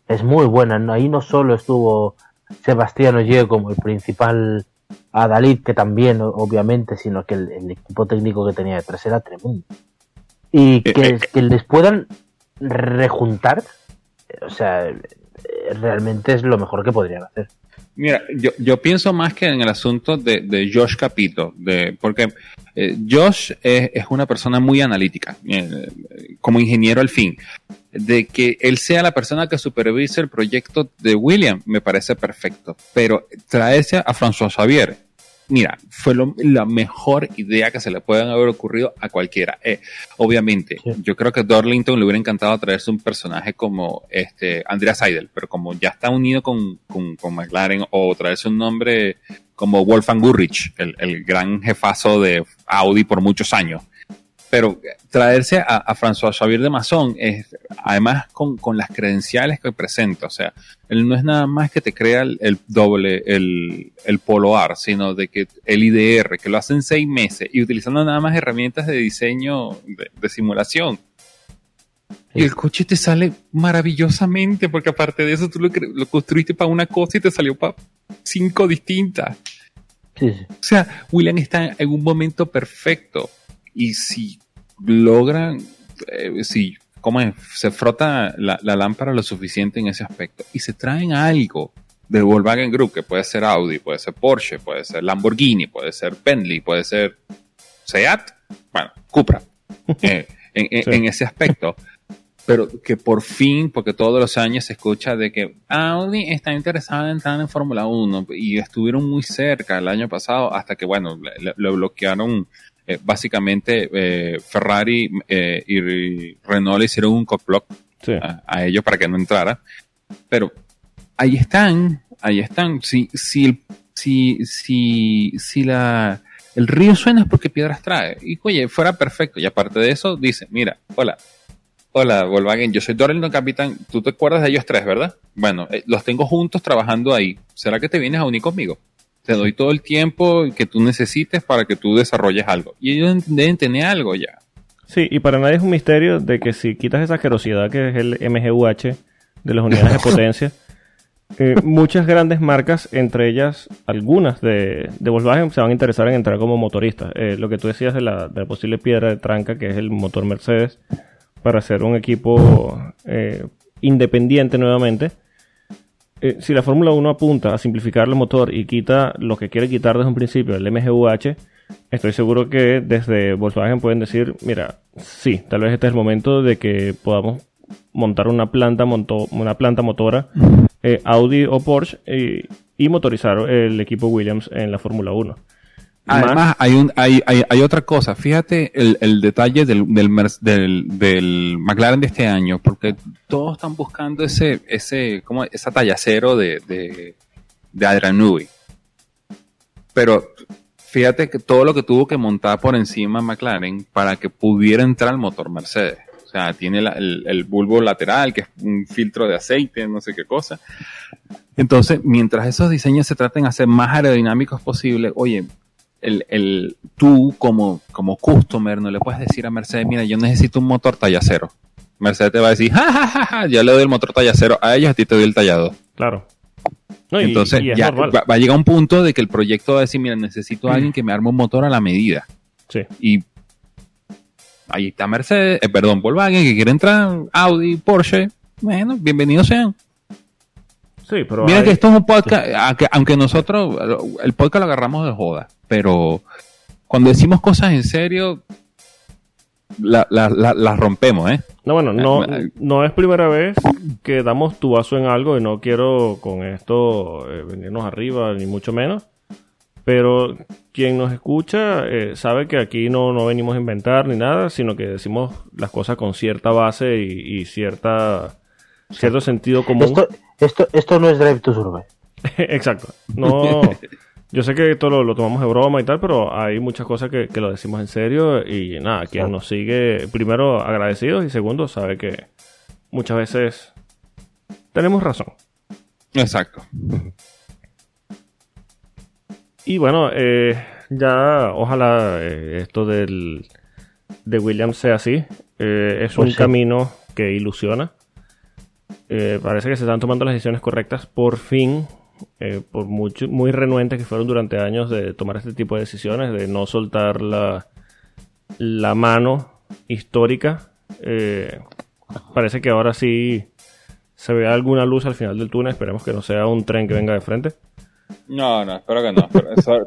[SPEAKER 2] Es muy buena. ¿no? Ahí no solo estuvo Sebastián Ogier como el principal Adalid, que también, obviamente, sino que el, el equipo técnico que tenía detrás era tremendo. Y que, que les puedan rejuntar, o sea, realmente es lo mejor que podrían hacer.
[SPEAKER 3] Mira, yo, yo pienso más que en el asunto de, de Josh Capito, de, porque eh, Josh es, es una persona muy analítica, eh, como ingeniero al fin. De que él sea la persona que supervise el proyecto de William, me parece perfecto. Pero traerse a François Xavier, mira, fue lo- la mejor idea que se le pueden haber ocurrido a cualquiera. Eh, obviamente,
[SPEAKER 2] Sí.
[SPEAKER 3] yo creo que Dorlington le hubiera encantado traerse un personaje como este Andrea Seidel, pero como ya está unido con, con, con McLaren, o traerse un nombre como Wolfgang Gurrich, el, el gran jefazo de Audi por muchos años. Pero traerse a, a François Xavier de Masson es, además con, con las credenciales que presenta, o sea, él no es nada más que te crea el, el doble, el, el polo AR, sino de que el IDR, que lo hace en seis meses y utilizando nada más herramientas de diseño, de, de simulación. Y el coche te sale maravillosamente, porque aparte de eso tú lo, lo construiste para una cosa y te salió para cinco distintas.
[SPEAKER 2] Sí.
[SPEAKER 3] O sea, William está en un momento perfecto. Y si logran, eh, si como es? se frota la, la lámpara lo suficiente en ese aspecto y se traen algo del Volkswagen Group, que puede ser Audi, puede ser Porsche, puede ser Lamborghini, puede ser Bentley, puede ser Seat, bueno, Cupra, eh, en, en-
[SPEAKER 1] Sí.
[SPEAKER 3] en ese aspecto. Pero que por fin, porque todos los años se escucha de que Audi está interesada en entrar en Fórmula 1 y estuvieron muy cerca el año pasado hasta que, bueno, lo bloquearon. Eh, básicamente, eh, Ferrari eh, y Renault le hicieron un cockblock
[SPEAKER 1] Sí.
[SPEAKER 3] a, a ellos para que no entrara. Pero ahí están, ahí están. Si, si, si, si, si la, el río suena es porque piedras trae. Y oye, fuera perfecto. Y aparte de eso, dice, mira, hola, hola Volkswagen, yo soy Dorlington Capitán. Tú te acuerdas de ellos tres, ¿verdad? Bueno, eh, los tengo juntos trabajando ahí. ¿Será que te vienes a unir conmigo? Te doy todo el tiempo que tú necesites para que tú desarrolles algo. Y ellos deben tener algo ya.
[SPEAKER 1] Sí, y para nadie es un misterio de que si quitas esa asquerosidad que es el MGUH de las unidades de potencia, eh, muchas grandes marcas, entre ellas algunas de, de Volkswagen, se van a interesar en entrar como motoristas. Eh, lo que tú decías de la, de la posible piedra de tranca, que es el motor Mercedes, para hacer un equipo eh, independiente nuevamente. Eh, si la Fórmula 1 apunta a simplificar el motor y quita lo que quiere quitar desde un principio, el MGUH, estoy seguro que desde Volkswagen pueden decir, mira, sí, tal vez este es el momento de que podamos montar una planta, monto- una planta motora eh, Audi o Porsche y, y motorizar el equipo Williams en la Fórmula 1.
[SPEAKER 3] Además,
[SPEAKER 1] Más-
[SPEAKER 3] hay, un, hay, hay, hay otra cosa. Fíjate el, el detalle del, del, del McLaren de este año, porque todos están buscando ese, ese, como esa talla cero de, de, de Adrian Newey. Pero fíjate que todo lo que tuvo que montar por encima McLaren para que pudiera entrar el motor Mercedes. O sea, tiene la- el, el bulbo lateral, que es un filtro de aceite, no sé qué cosa. Entonces, mientras esos diseños se traten de hacer más aerodinámicos posible, oye, el, el, tú como, como customer no le puedes decir a Mercedes, mira, yo necesito un motor talla cero. Mercedes te va a decir, ja, ja, ja, ja, yo le doy el motor talla cero a ellos, a ti te doy el tallado.
[SPEAKER 1] Claro. No,
[SPEAKER 3] Entonces,
[SPEAKER 1] y
[SPEAKER 3] ya va, va a llegar un punto de que el proyecto va a decir, mira, necesito a alguien que me arme un motor a la medida.
[SPEAKER 1] Sí.
[SPEAKER 3] Y ahí está Mercedes, eh, perdón, Volkswagen, que quiere entrar, Audi, Porsche. Bueno, bienvenidos sean.
[SPEAKER 1] Sí, pero
[SPEAKER 3] Mira
[SPEAKER 1] hay-
[SPEAKER 3] que esto es un podcast, aunque nosotros el podcast lo agarramos de joda, pero cuando decimos cosas en serio, la- la- la- las rompemos, ¿eh?
[SPEAKER 1] No, bueno, no,
[SPEAKER 3] Eh,
[SPEAKER 1] no es primera vez que damos tubazo en algo y no quiero con esto eh, venirnos arriba, ni mucho menos. Pero quien nos escucha eh, sabe que aquí no, no venimos a inventar ni nada, sino que decimos las cosas con cierta base y, y cierta cierto sentido común.
[SPEAKER 2] Esto, esto, esto no es Drive to Survive.
[SPEAKER 1] Exacto. No, yo sé que esto lo, lo tomamos de broma y tal, pero hay muchas cosas que, que lo decimos en serio y nada, quien nos sigue, primero agradecidos y segundo sabe que muchas veces tenemos razón.
[SPEAKER 3] Exacto.
[SPEAKER 1] Y bueno, eh, ya ojalá eh, esto del de Williams sea así. Eh, es
[SPEAKER 2] Pues
[SPEAKER 1] un
[SPEAKER 2] sí.
[SPEAKER 1] camino que ilusiona. Eh, parece que se están tomando las decisiones correctas por fin. Eh, por mucho, muy renuentes que fueron durante años de tomar este tipo de decisiones, de no soltar la, la mano histórica. Eh, parece que ahora sí se ve alguna luz al final del túnel. Esperemos que no sea un tren que venga de frente.
[SPEAKER 3] No, no, espero que no. pero eso, eh,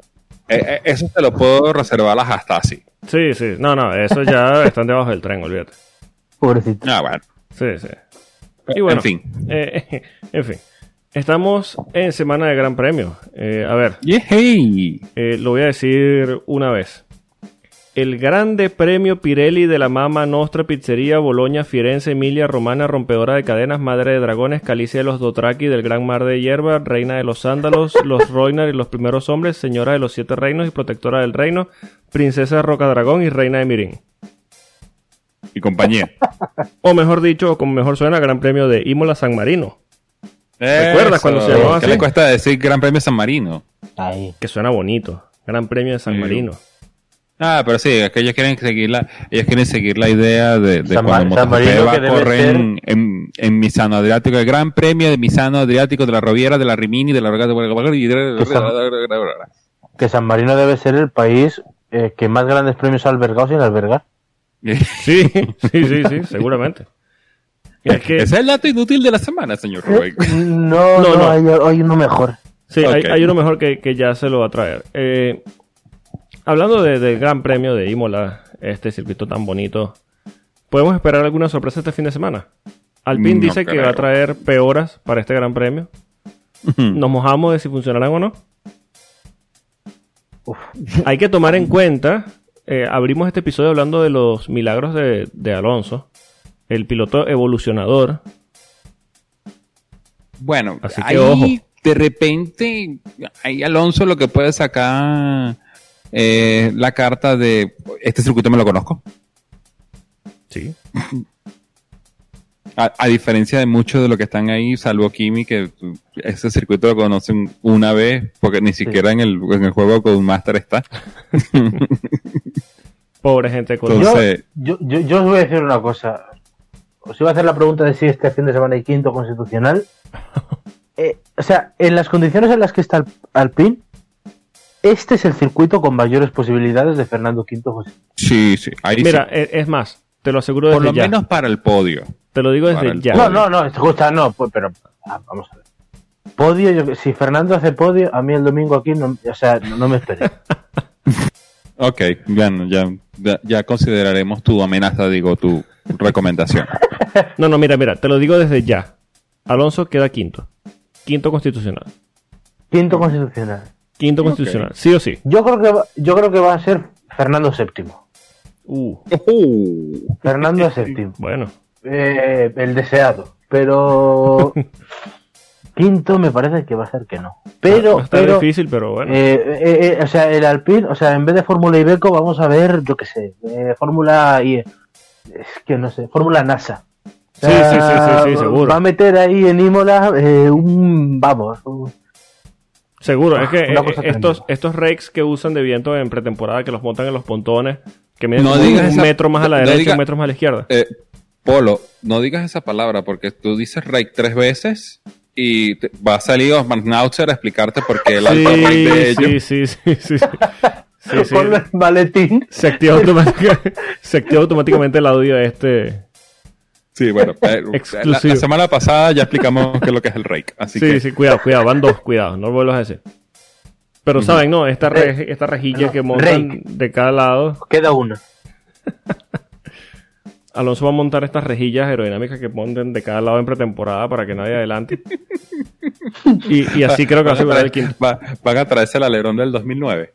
[SPEAKER 3] eh, eso te lo puedo reservar a las hasta así.
[SPEAKER 1] Sí, sí. No, no, eso ya están debajo del tren, olvídate.
[SPEAKER 2] Pobrecito.
[SPEAKER 3] Ah, bueno.
[SPEAKER 1] Sí, sí. Y bueno,
[SPEAKER 3] en fin.
[SPEAKER 1] eh, en fin. Estamos en semana de Gran Premio. Eh, a ver, eh, lo voy a decir una vez. El Grande Premio Pirelli de la Mama Nostra Pizzería Boloña Firenze Emilia Romana Rompedora de Cadenas Madre de Dragones Calicia de los Dotraki del Gran Mar de Hierba Reina de los Sándalos Los Roinar y los Primeros Hombres Señora de los Siete Reinos y Protectora del Reino Princesa de Roca Dragón y Reina de Mirín
[SPEAKER 3] Y compañía.
[SPEAKER 1] o mejor dicho, o como mejor suena, Gran Premio de Imola San Marino ¿Recuerdas cuando se llamaba
[SPEAKER 3] ¿Qué
[SPEAKER 1] así?
[SPEAKER 3] le cuesta decir Gran Premio San Marino?
[SPEAKER 2] Ahí.
[SPEAKER 1] que suena bonito Gran Premio de San
[SPEAKER 3] Sí.
[SPEAKER 1] Marino
[SPEAKER 3] Ah, pero sí, es que ellos quieren seguir la, ellos quieren seguir la idea de, de
[SPEAKER 2] San
[SPEAKER 3] cuando
[SPEAKER 2] San Marino
[SPEAKER 3] va
[SPEAKER 2] que
[SPEAKER 3] a
[SPEAKER 2] debe
[SPEAKER 3] correr
[SPEAKER 2] ser-
[SPEAKER 3] en, en, en Misano Adriático, el Gran Premio de Misano Adriático de la Roviera, de la Rimini, de la Roca
[SPEAKER 2] Que San Marino debe ser el país eh, que más grandes premios ha albergado sin albergar.
[SPEAKER 1] Sí, sí, sí, sí, seguramente. Es que,
[SPEAKER 3] Ese es el dato inútil de la semana, señor Rubén.
[SPEAKER 2] No,
[SPEAKER 1] No,
[SPEAKER 2] no,
[SPEAKER 1] no.
[SPEAKER 2] Hay, hay uno mejor.
[SPEAKER 1] sí, hay, uno mejor que, que ya se lo va a traer. Eh, hablando de- del Gran Premio de Imola, este circuito tan bonito, ¿podemos esperar alguna sorpresa este fin de semana? Alpine
[SPEAKER 3] No
[SPEAKER 1] dice que va a traer peoras para este Gran Premio. Nos mojamos de si funcionarán o no.
[SPEAKER 2] Uf.
[SPEAKER 1] Hay que tomar en cuenta, eh, abrimos este episodio hablando de los milagros de, de Alonso, el piloto evolucionador.
[SPEAKER 3] Bueno,
[SPEAKER 1] Así que
[SPEAKER 3] ahí
[SPEAKER 1] ojo.
[SPEAKER 3] de repente, ahí Alonso lo que puede sacar eh, la carta de este circuito me lo conozco.
[SPEAKER 1] Sí.
[SPEAKER 3] A, a diferencia de muchos de los que están ahí, salvo Kimi, que ese circuito lo conocen una vez, porque ni siquiera en, el, en el juego con Master está.
[SPEAKER 1] Pobre gente con
[SPEAKER 3] Entonces-
[SPEAKER 2] Yo, yo, yo os voy a decir una cosa. Os iba a hacer la pregunta de si este fin de semana hay quinto constitucional. Eh, o sea, en las condiciones en las que está Al- Alpine, este es el circuito con mayores posibilidades de Fernando V José.
[SPEAKER 3] Sí, sí, ahí
[SPEAKER 1] Mira,
[SPEAKER 3] sí.
[SPEAKER 1] e- es más, te lo aseguro
[SPEAKER 3] Por
[SPEAKER 1] desde
[SPEAKER 3] lo
[SPEAKER 1] ya.
[SPEAKER 3] menos para el podio.
[SPEAKER 1] Te lo digo desde ya.
[SPEAKER 2] No, no, no, escucha, no, pues, pero ah, vamos a ver. podio, yo- si Fernando hace podio, a mí el domingo aquí, no, o sea, no, no me esperé.
[SPEAKER 3] Ok, bueno, ya, ya, ya consideraremos tu amenaza, digo, tu recomendación.
[SPEAKER 1] No, no, mira, mira, te lo digo desde ya. Alonso queda quinto. Quinto constitucional.
[SPEAKER 2] Quinto constitucional.
[SPEAKER 1] Quinto constitucional, sí o sí.
[SPEAKER 2] Yo creo que va, yo creo que va a ser Fernando VII.
[SPEAKER 1] Uh,
[SPEAKER 3] Uh,
[SPEAKER 2] Fernando VII.
[SPEAKER 1] bueno.
[SPEAKER 2] Eh, el deseado. Pero quinto me parece que va a ser que no. Pero,
[SPEAKER 1] Va a estar
[SPEAKER 2] pero
[SPEAKER 1] difícil, pero bueno.
[SPEAKER 2] eh, eh, eh, o sea, el Alpine, o sea, en vez de Fórmula Ibeco vamos a ver, yo qué sé, eh, Fórmula I- es que no sé, Fórmula NASA.
[SPEAKER 1] Sí, sí, sí, sí, sí, seguro.
[SPEAKER 2] Va a meter ahí en Imola eh, un, vamos, un-
[SPEAKER 1] Seguro, es que
[SPEAKER 2] una
[SPEAKER 1] eh, estos, estos rakes que usan de viento en pretemporada, que los montan en los pontones, que miden
[SPEAKER 3] No digas
[SPEAKER 1] un
[SPEAKER 3] esa-
[SPEAKER 1] metro más a la
[SPEAKER 3] no
[SPEAKER 1] derecha,
[SPEAKER 3] diga-
[SPEAKER 1] un metro más a la izquierda.
[SPEAKER 3] eh, Polo, no digas esa palabra porque tú dices rake tres veces y te- va a salir Osman Nautzer a explicarte por qué el rake de
[SPEAKER 1] Sí,
[SPEAKER 3] ellos.
[SPEAKER 1] sí, sí, sí, sí. Sí, sí. Se activa, automática- se activa automáticamente el audio este.
[SPEAKER 3] Sí, bueno, eh, la,
[SPEAKER 1] Exclusivo.
[SPEAKER 3] la semana pasada ya explicamos qué es lo que es el rake, así
[SPEAKER 1] Sí,
[SPEAKER 3] que
[SPEAKER 1] sí, cuidado, cuidado, van dos, cuidado, no lo vuelvas a decir. Pero saben, ¿no? Esta, re- esta rejilla
[SPEAKER 2] No,
[SPEAKER 1] que montan
[SPEAKER 2] rake.
[SPEAKER 1] de cada lado.
[SPEAKER 2] Queda uno.
[SPEAKER 1] Alonso va a montar estas rejillas aerodinámicas que ponen de cada lado en pretemporada para que nadie adelante. Y, y así creo que va a asegurar el quinto.
[SPEAKER 3] va- van a traerse el alerón del 2009.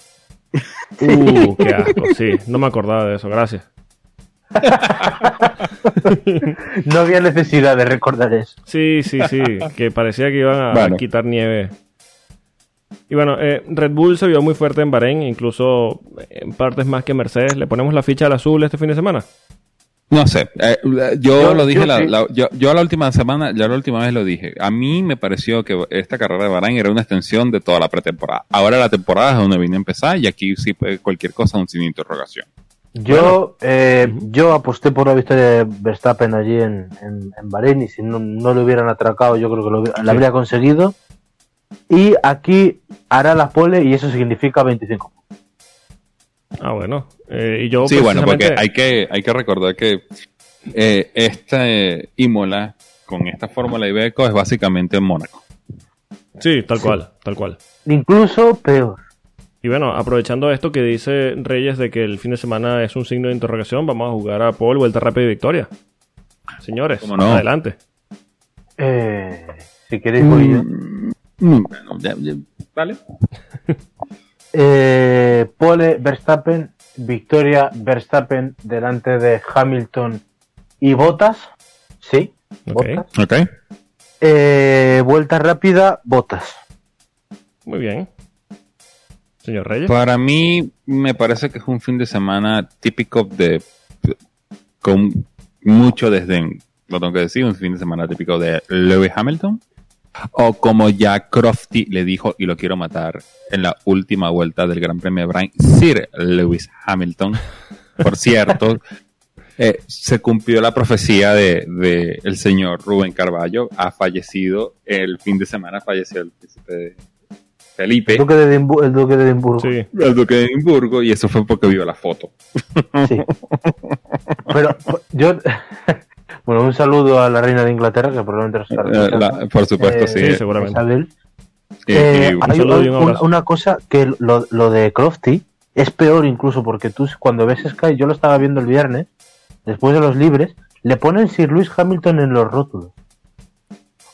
[SPEAKER 1] Uh, qué asco, sí. No me acordaba de eso, gracias.
[SPEAKER 2] No había necesidad de recordar eso.
[SPEAKER 1] Sí, sí, sí, que parecía que iban a
[SPEAKER 3] Bueno.
[SPEAKER 1] quitar nieve. Y bueno, eh, Red Bull se vio muy fuerte en Bahrein, incluso en partes más que Mercedes. ¿Le ponemos la ficha al azul este fin de semana?
[SPEAKER 3] No sé, eh, yo,
[SPEAKER 2] Yo-
[SPEAKER 3] lo dije,
[SPEAKER 2] yo
[SPEAKER 3] la,
[SPEAKER 2] sí.
[SPEAKER 3] la- yo, yo la última semana, ya la última vez lo dije. A mí me pareció que esta carrera de Bahrain era una extensión de toda la pretemporada. Ahora la temporada es donde viene a empezar y aquí sí puede cualquier cosa un sin interrogación.
[SPEAKER 2] Yo, eh, yo aposté por la victoria de Verstappen allí en, en, en Bahrein y si no, no lo hubieran atracado yo creo que lo, hubiera- lo habría conseguido. Y aquí hará la pole y eso significa 25.
[SPEAKER 1] Ah, bueno. Eh, y yo
[SPEAKER 3] Sí, bueno, porque hay que, hay que recordar que eh, esta eh, Imola con esta fórmula Ibeco es básicamente Mónaco.
[SPEAKER 1] Sí, tal cual, tal cual.
[SPEAKER 2] Incluso peor.
[SPEAKER 1] Y bueno, aprovechando esto que dice Reyes de que el fin de semana es un signo de interrogación, vamos a jugar a Paul, Vuelta Rápida y Victoria. Señores, adelante.
[SPEAKER 2] Eh, si queréis voy yo.
[SPEAKER 3] Mm, ya- vale.
[SPEAKER 2] Eh, pole Verstappen, victoria Verstappen delante de Hamilton y Bottas. Sí,
[SPEAKER 1] Ok.
[SPEAKER 2] Bottas.
[SPEAKER 3] Ok.
[SPEAKER 2] Eh, vuelta rápida, Bottas.
[SPEAKER 1] Muy bien. Señor Reyes.
[SPEAKER 3] Para mí me parece que es un fin de semana típico de con mucho desdén, lo tengo que decir, un fin de semana típico de Lewis Hamilton. O como ya Crofty le dijo y lo quiero matar en la última vuelta del Gran Premio de Brian, Sir Lewis Hamilton. Por cierto, eh, se cumplió la profecía de, de el señor Rubén Carballo. Ha fallecido el fin de semana, falleció el príncipe de Felipe
[SPEAKER 2] El duque de, Edimbu- el duque de Edimburgo.
[SPEAKER 1] Sí.
[SPEAKER 3] el duque de Edimburgo y eso fue porque vio la foto.
[SPEAKER 2] Sí. Pero yo. bueno, un saludo a la reina de Inglaterra, que probablemente nos
[SPEAKER 3] Eh, la- por supuesto,
[SPEAKER 2] Eh,
[SPEAKER 3] sí.
[SPEAKER 1] Sí, seguramente.
[SPEAKER 2] Isabel. Eh,
[SPEAKER 3] y-
[SPEAKER 1] un
[SPEAKER 2] hay
[SPEAKER 1] saludo y un
[SPEAKER 2] un-
[SPEAKER 1] abrazo.
[SPEAKER 2] una cosa que lo, lo de Crofty es peor incluso porque tú cuando ves Sky, yo lo estaba viendo el viernes, después de los libres, le ponen Sir Lewis Hamilton en los rótulos.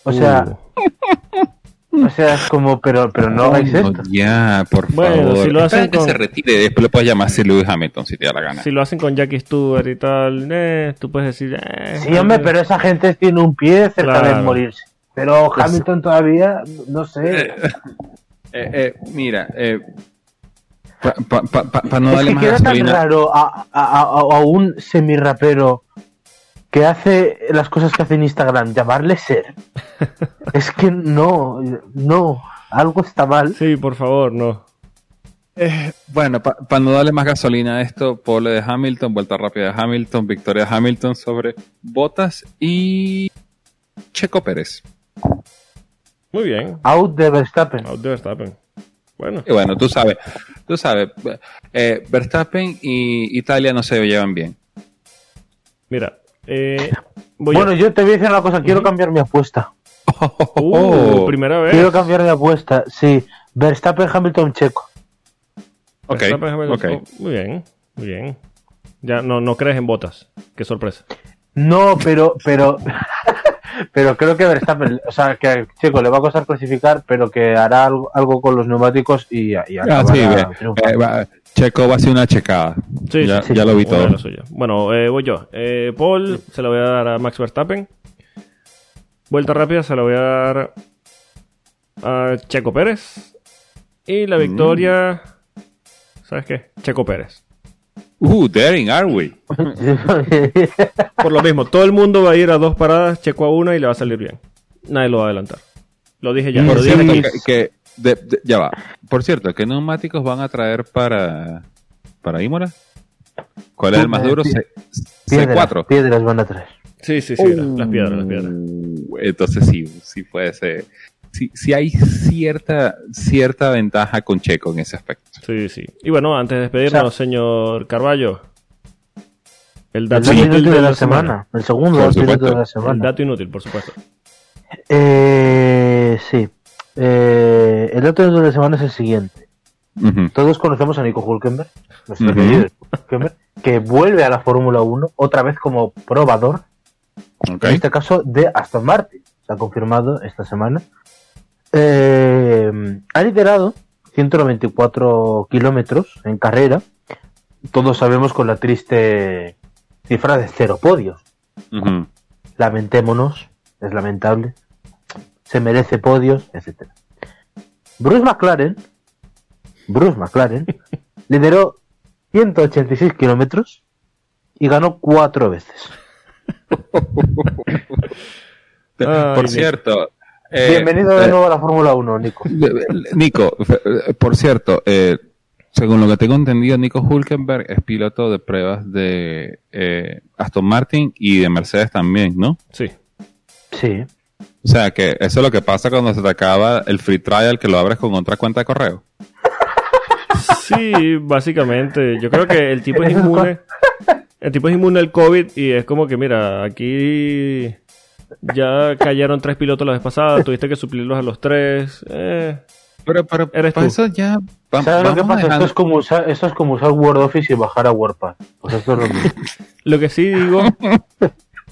[SPEAKER 2] O sea,
[SPEAKER 1] Uh,
[SPEAKER 2] o sea, es como, pero, pero no hagáis
[SPEAKER 3] No,
[SPEAKER 2] esto.
[SPEAKER 3] Ya, por
[SPEAKER 1] Bueno,
[SPEAKER 3] favor.
[SPEAKER 1] si lo hacen
[SPEAKER 3] Espera que
[SPEAKER 1] con-
[SPEAKER 3] se retire, después le puedes llamar Sir Lewis Hamilton si te da la gana.
[SPEAKER 1] si lo hacen con Jackie Stewart y tal, eh, tú puedes decir. eh,
[SPEAKER 2] Sí, hombre, pero esa gente tiene un pie cerca
[SPEAKER 1] Claro.
[SPEAKER 2] de morirse. Pero Hamilton todavía, no sé.
[SPEAKER 3] Eh, eh, mira, eh, para no
[SPEAKER 2] es
[SPEAKER 3] darle
[SPEAKER 2] que
[SPEAKER 3] más
[SPEAKER 2] queda tan raro a, a, a- a un semirrapero que hace las cosas que hace en Instagram, llamarle ser. es que no, no, algo está mal.
[SPEAKER 1] Sí, por favor, no.
[SPEAKER 3] Eh, bueno, para no darle más gasolina a esto, pole de Hamilton, vuelta rápida de Hamilton, victoria de Hamilton sobre Bottas y Checo Pérez.
[SPEAKER 1] Muy bien.
[SPEAKER 2] Out de Verstappen.
[SPEAKER 1] Out de Verstappen. Bueno,
[SPEAKER 3] Y bueno, tú sabes, tú sabes, eh, Verstappen y Italia no se llevan bien.
[SPEAKER 1] mira. Eh, voy
[SPEAKER 2] Bueno,
[SPEAKER 1] a-
[SPEAKER 2] yo te voy a decir una cosa, quiero cambiar mi apuesta.
[SPEAKER 1] Uh, primera vez.
[SPEAKER 2] Quiero cambiar de apuesta. Sí, Verstappen, Hamilton, Checo.
[SPEAKER 3] Ok,
[SPEAKER 1] Verstappen, Hamilton.
[SPEAKER 3] ok.
[SPEAKER 1] Oh, muy bien, muy bien. Ya no, no crees en botas. Qué sorpresa.
[SPEAKER 2] No, pero, pero, pero creo que Verstappen, o sea, que a Checo le va a costar clasificar, pero que hará algo, algo con los neumáticos y, y
[SPEAKER 3] Ah, sí, eh, va- Checo va a ser una checada.
[SPEAKER 1] Sí,
[SPEAKER 3] ya,
[SPEAKER 1] sí,
[SPEAKER 3] ya lo vi todo.
[SPEAKER 1] Bueno, eh, voy yo. Eh, Paul se la voy a dar a Max Verstappen. Vuelta rápida se la voy a dar a Checo Pérez. Y
[SPEAKER 3] Mm.
[SPEAKER 1] la victoria. ¿Sabes qué? Checo Pérez.
[SPEAKER 3] Uh, daring, are we?
[SPEAKER 1] Por lo mismo, todo el mundo va a ir a dos paradas, Checo a una y le va a salir bien. Nadie lo va a adelantar. Lo dije ya. Lo
[SPEAKER 3] Por
[SPEAKER 1] dije
[SPEAKER 3] cierto, que, que- de- de- ya va. Por cierto, ¿qué neumáticos van a traer para, para Imola? ¿Cuál es el más duro? C-
[SPEAKER 2] Piedras,
[SPEAKER 3] C4.
[SPEAKER 2] piedras van a traer.
[SPEAKER 1] Sí, sí, sí, las, las piedras, las piedras.
[SPEAKER 3] Uh, Entonces sí, sí puede ser. Sí, sí hay cierta, cierta ventaja con Checo en ese aspecto.
[SPEAKER 1] Sí, sí. Y bueno, antes de despedirnos,
[SPEAKER 2] O
[SPEAKER 1] señor Carballo. El
[SPEAKER 2] El
[SPEAKER 1] dato inútil
[SPEAKER 2] de la semana. El segundo
[SPEAKER 3] Por
[SPEAKER 2] dato inútil de la
[SPEAKER 1] El
[SPEAKER 2] semana.
[SPEAKER 1] dato inútil, por supuesto.
[SPEAKER 2] Eh, sí. Eh, el dato inútil de la semana es el siguiente. Todos conocemos a Nico Hulkenberg, nuestro
[SPEAKER 3] Ujú.
[SPEAKER 2] querido Hulkenberg, que vuelve a la Fórmula 1 otra vez como probador, en este caso de Aston Martin. Se ha confirmado esta semana. Eh, ha liderado 194 kilómetros en carrera. Todos sabemos con la triste cifra de cero podios. Lamentémonos, es lamentable. Se merece podios, etc. Bruce McLaren, Bruce McLaren, lideró 186 kilómetros y ganó cuatro veces.
[SPEAKER 3] Por cierto. Eh,
[SPEAKER 2] Bienvenido de
[SPEAKER 3] eh,
[SPEAKER 2] nuevo a la Fórmula 1, Nico.
[SPEAKER 3] Nico, eh, por cierto, eh, según lo que tengo entendido, Nico Hulkenberg es piloto de pruebas de eh, Aston Martin y de Mercedes también, ¿no?
[SPEAKER 1] Sí.
[SPEAKER 2] Sí.
[SPEAKER 3] O sea que eso es lo que pasa cuando se te acaba el free trial que lo abres con otra cuenta de correo.
[SPEAKER 1] Sí, básicamente. Yo creo que el tipo es inmune. El tipo es inmune al COVID y es como que, mira, aquí ya cayeron tres pilotos la vez pasada, tuviste que suplirlos a los tres. Eh,
[SPEAKER 3] Pero, pero
[SPEAKER 1] Eres
[SPEAKER 3] para
[SPEAKER 1] tú.
[SPEAKER 3] eso ya va-
[SPEAKER 2] ¿Sabes lo que
[SPEAKER 3] vamos
[SPEAKER 2] pasa? Esto es, como usar, esto es como usar Word Office y bajar a WordPad. Pues esto es lo mismo.
[SPEAKER 1] lo que sí digo,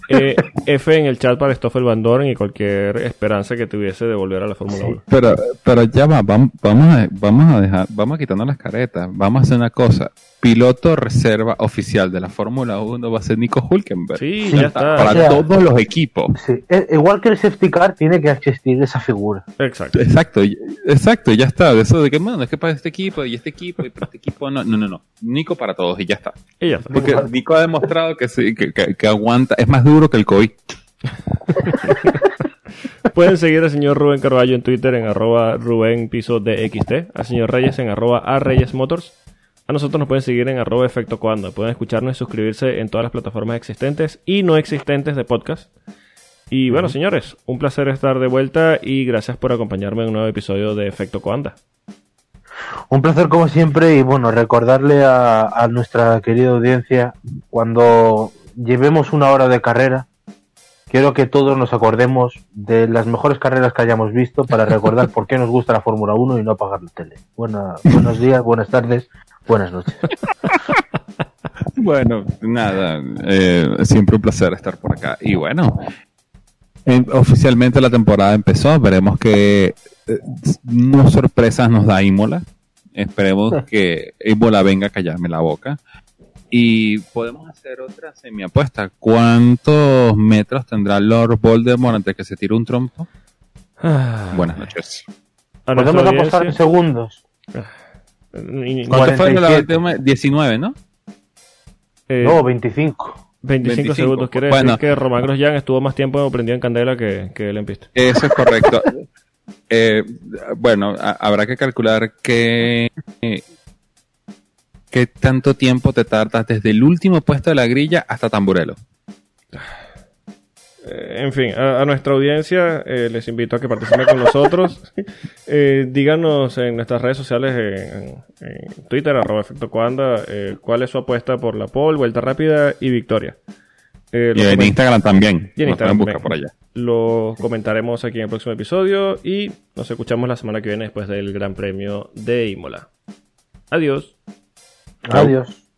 [SPEAKER 1] eh, F en el chat para Stoffel Van Doren y cualquier esperanza que tuviese de volver a la Fórmula 1.
[SPEAKER 3] Pero, pero ya va, vam- vamos a, vamos a dejar, vamos a quitarnos las caretas, vamos a hacer una cosa. Piloto reserva oficial de la Fórmula 1 va a ser Nico Hulkenberg.
[SPEAKER 1] Sí, ya está.
[SPEAKER 3] Para
[SPEAKER 2] O sea-
[SPEAKER 3] todos los equipos.
[SPEAKER 2] Sí. Eh, Igual que el safety car, tiene que existir esa figura.
[SPEAKER 1] Exacto.
[SPEAKER 3] Exacto, y- exacto, ya está. De eso de que, bueno, es que para este equipo y este equipo y para este equipo, no, no, no, no. Nico para todos y ya está.
[SPEAKER 1] Y ya está.
[SPEAKER 3] Porque Nico ha demostrado que, sí, que, que- que aguanta, es más duro que el COVID.
[SPEAKER 1] Pueden seguir al señor Rubén Carballo en Twitter en arroba Rubén Piso DXT, al señor Reyes en arroba a Reyes Motors. A nosotros nos pueden seguir en arroba efecto cuando. Pueden escucharnos y suscribirse en todas las plataformas existentes y no existentes de podcast. Y bueno, señores, un placer estar de vuelta y gracias por acompañarme en un nuevo episodio de Efecto Coanda.
[SPEAKER 2] Un placer como siempre y bueno, recordarle a, a nuestra querida audiencia cuando llevemos una hora de carrera, quiero que todos nos acordemos de las mejores carreras que hayamos visto para recordar por qué nos gusta la Fórmula 1 y no apagar la tele. Buena- buenos días, buenas tardes, buenas noches.
[SPEAKER 3] Bueno, nada, eh, siempre un placer estar por acá. Y bueno, oficialmente la temporada empezó, veremos que eh, no sorpresas nos da Imola. Esperemos que Imola venga a callarme la boca. Y podemos hacer otra semiapuesta. ¿Cuántos metros tendrá Lord Voldemort antes que se tire un trompo?
[SPEAKER 1] Ah,
[SPEAKER 3] Buenas noches.
[SPEAKER 2] Podemos apostar en segundos.
[SPEAKER 3] ¿Cuánto fue la
[SPEAKER 2] 47?
[SPEAKER 3] última? 19, ¿no?
[SPEAKER 1] eh,
[SPEAKER 2] No, 25.
[SPEAKER 1] 25,
[SPEAKER 3] 25.
[SPEAKER 1] segundos. Quiere
[SPEAKER 3] Bueno.
[SPEAKER 1] decir que Román Grosjean estuvo más tiempo prendido en candela que, que él en pista.
[SPEAKER 3] Eso es correcto. Eh, bueno, a- habrá que calcular qué, qué tanto tiempo te tardas desde el último puesto de la grilla hasta Tamburelo.
[SPEAKER 1] Eh, en fin, a, a nuestra audiencia eh, les invito a que participen con nosotros. Eh, díganos en nuestras redes sociales, en, en Twitter, arroba efecto Coanda, eh, cuál es su apuesta por la pole, vuelta rápida y victoria. Eh,
[SPEAKER 3] Y en Instagram también.
[SPEAKER 1] Y en Instagram también.
[SPEAKER 3] por allá.
[SPEAKER 1] lo comentaremos aquí en el próximo episodio y nos escuchamos la semana que viene después del Gran Premio de Imola. Adiós.
[SPEAKER 2] Adiós.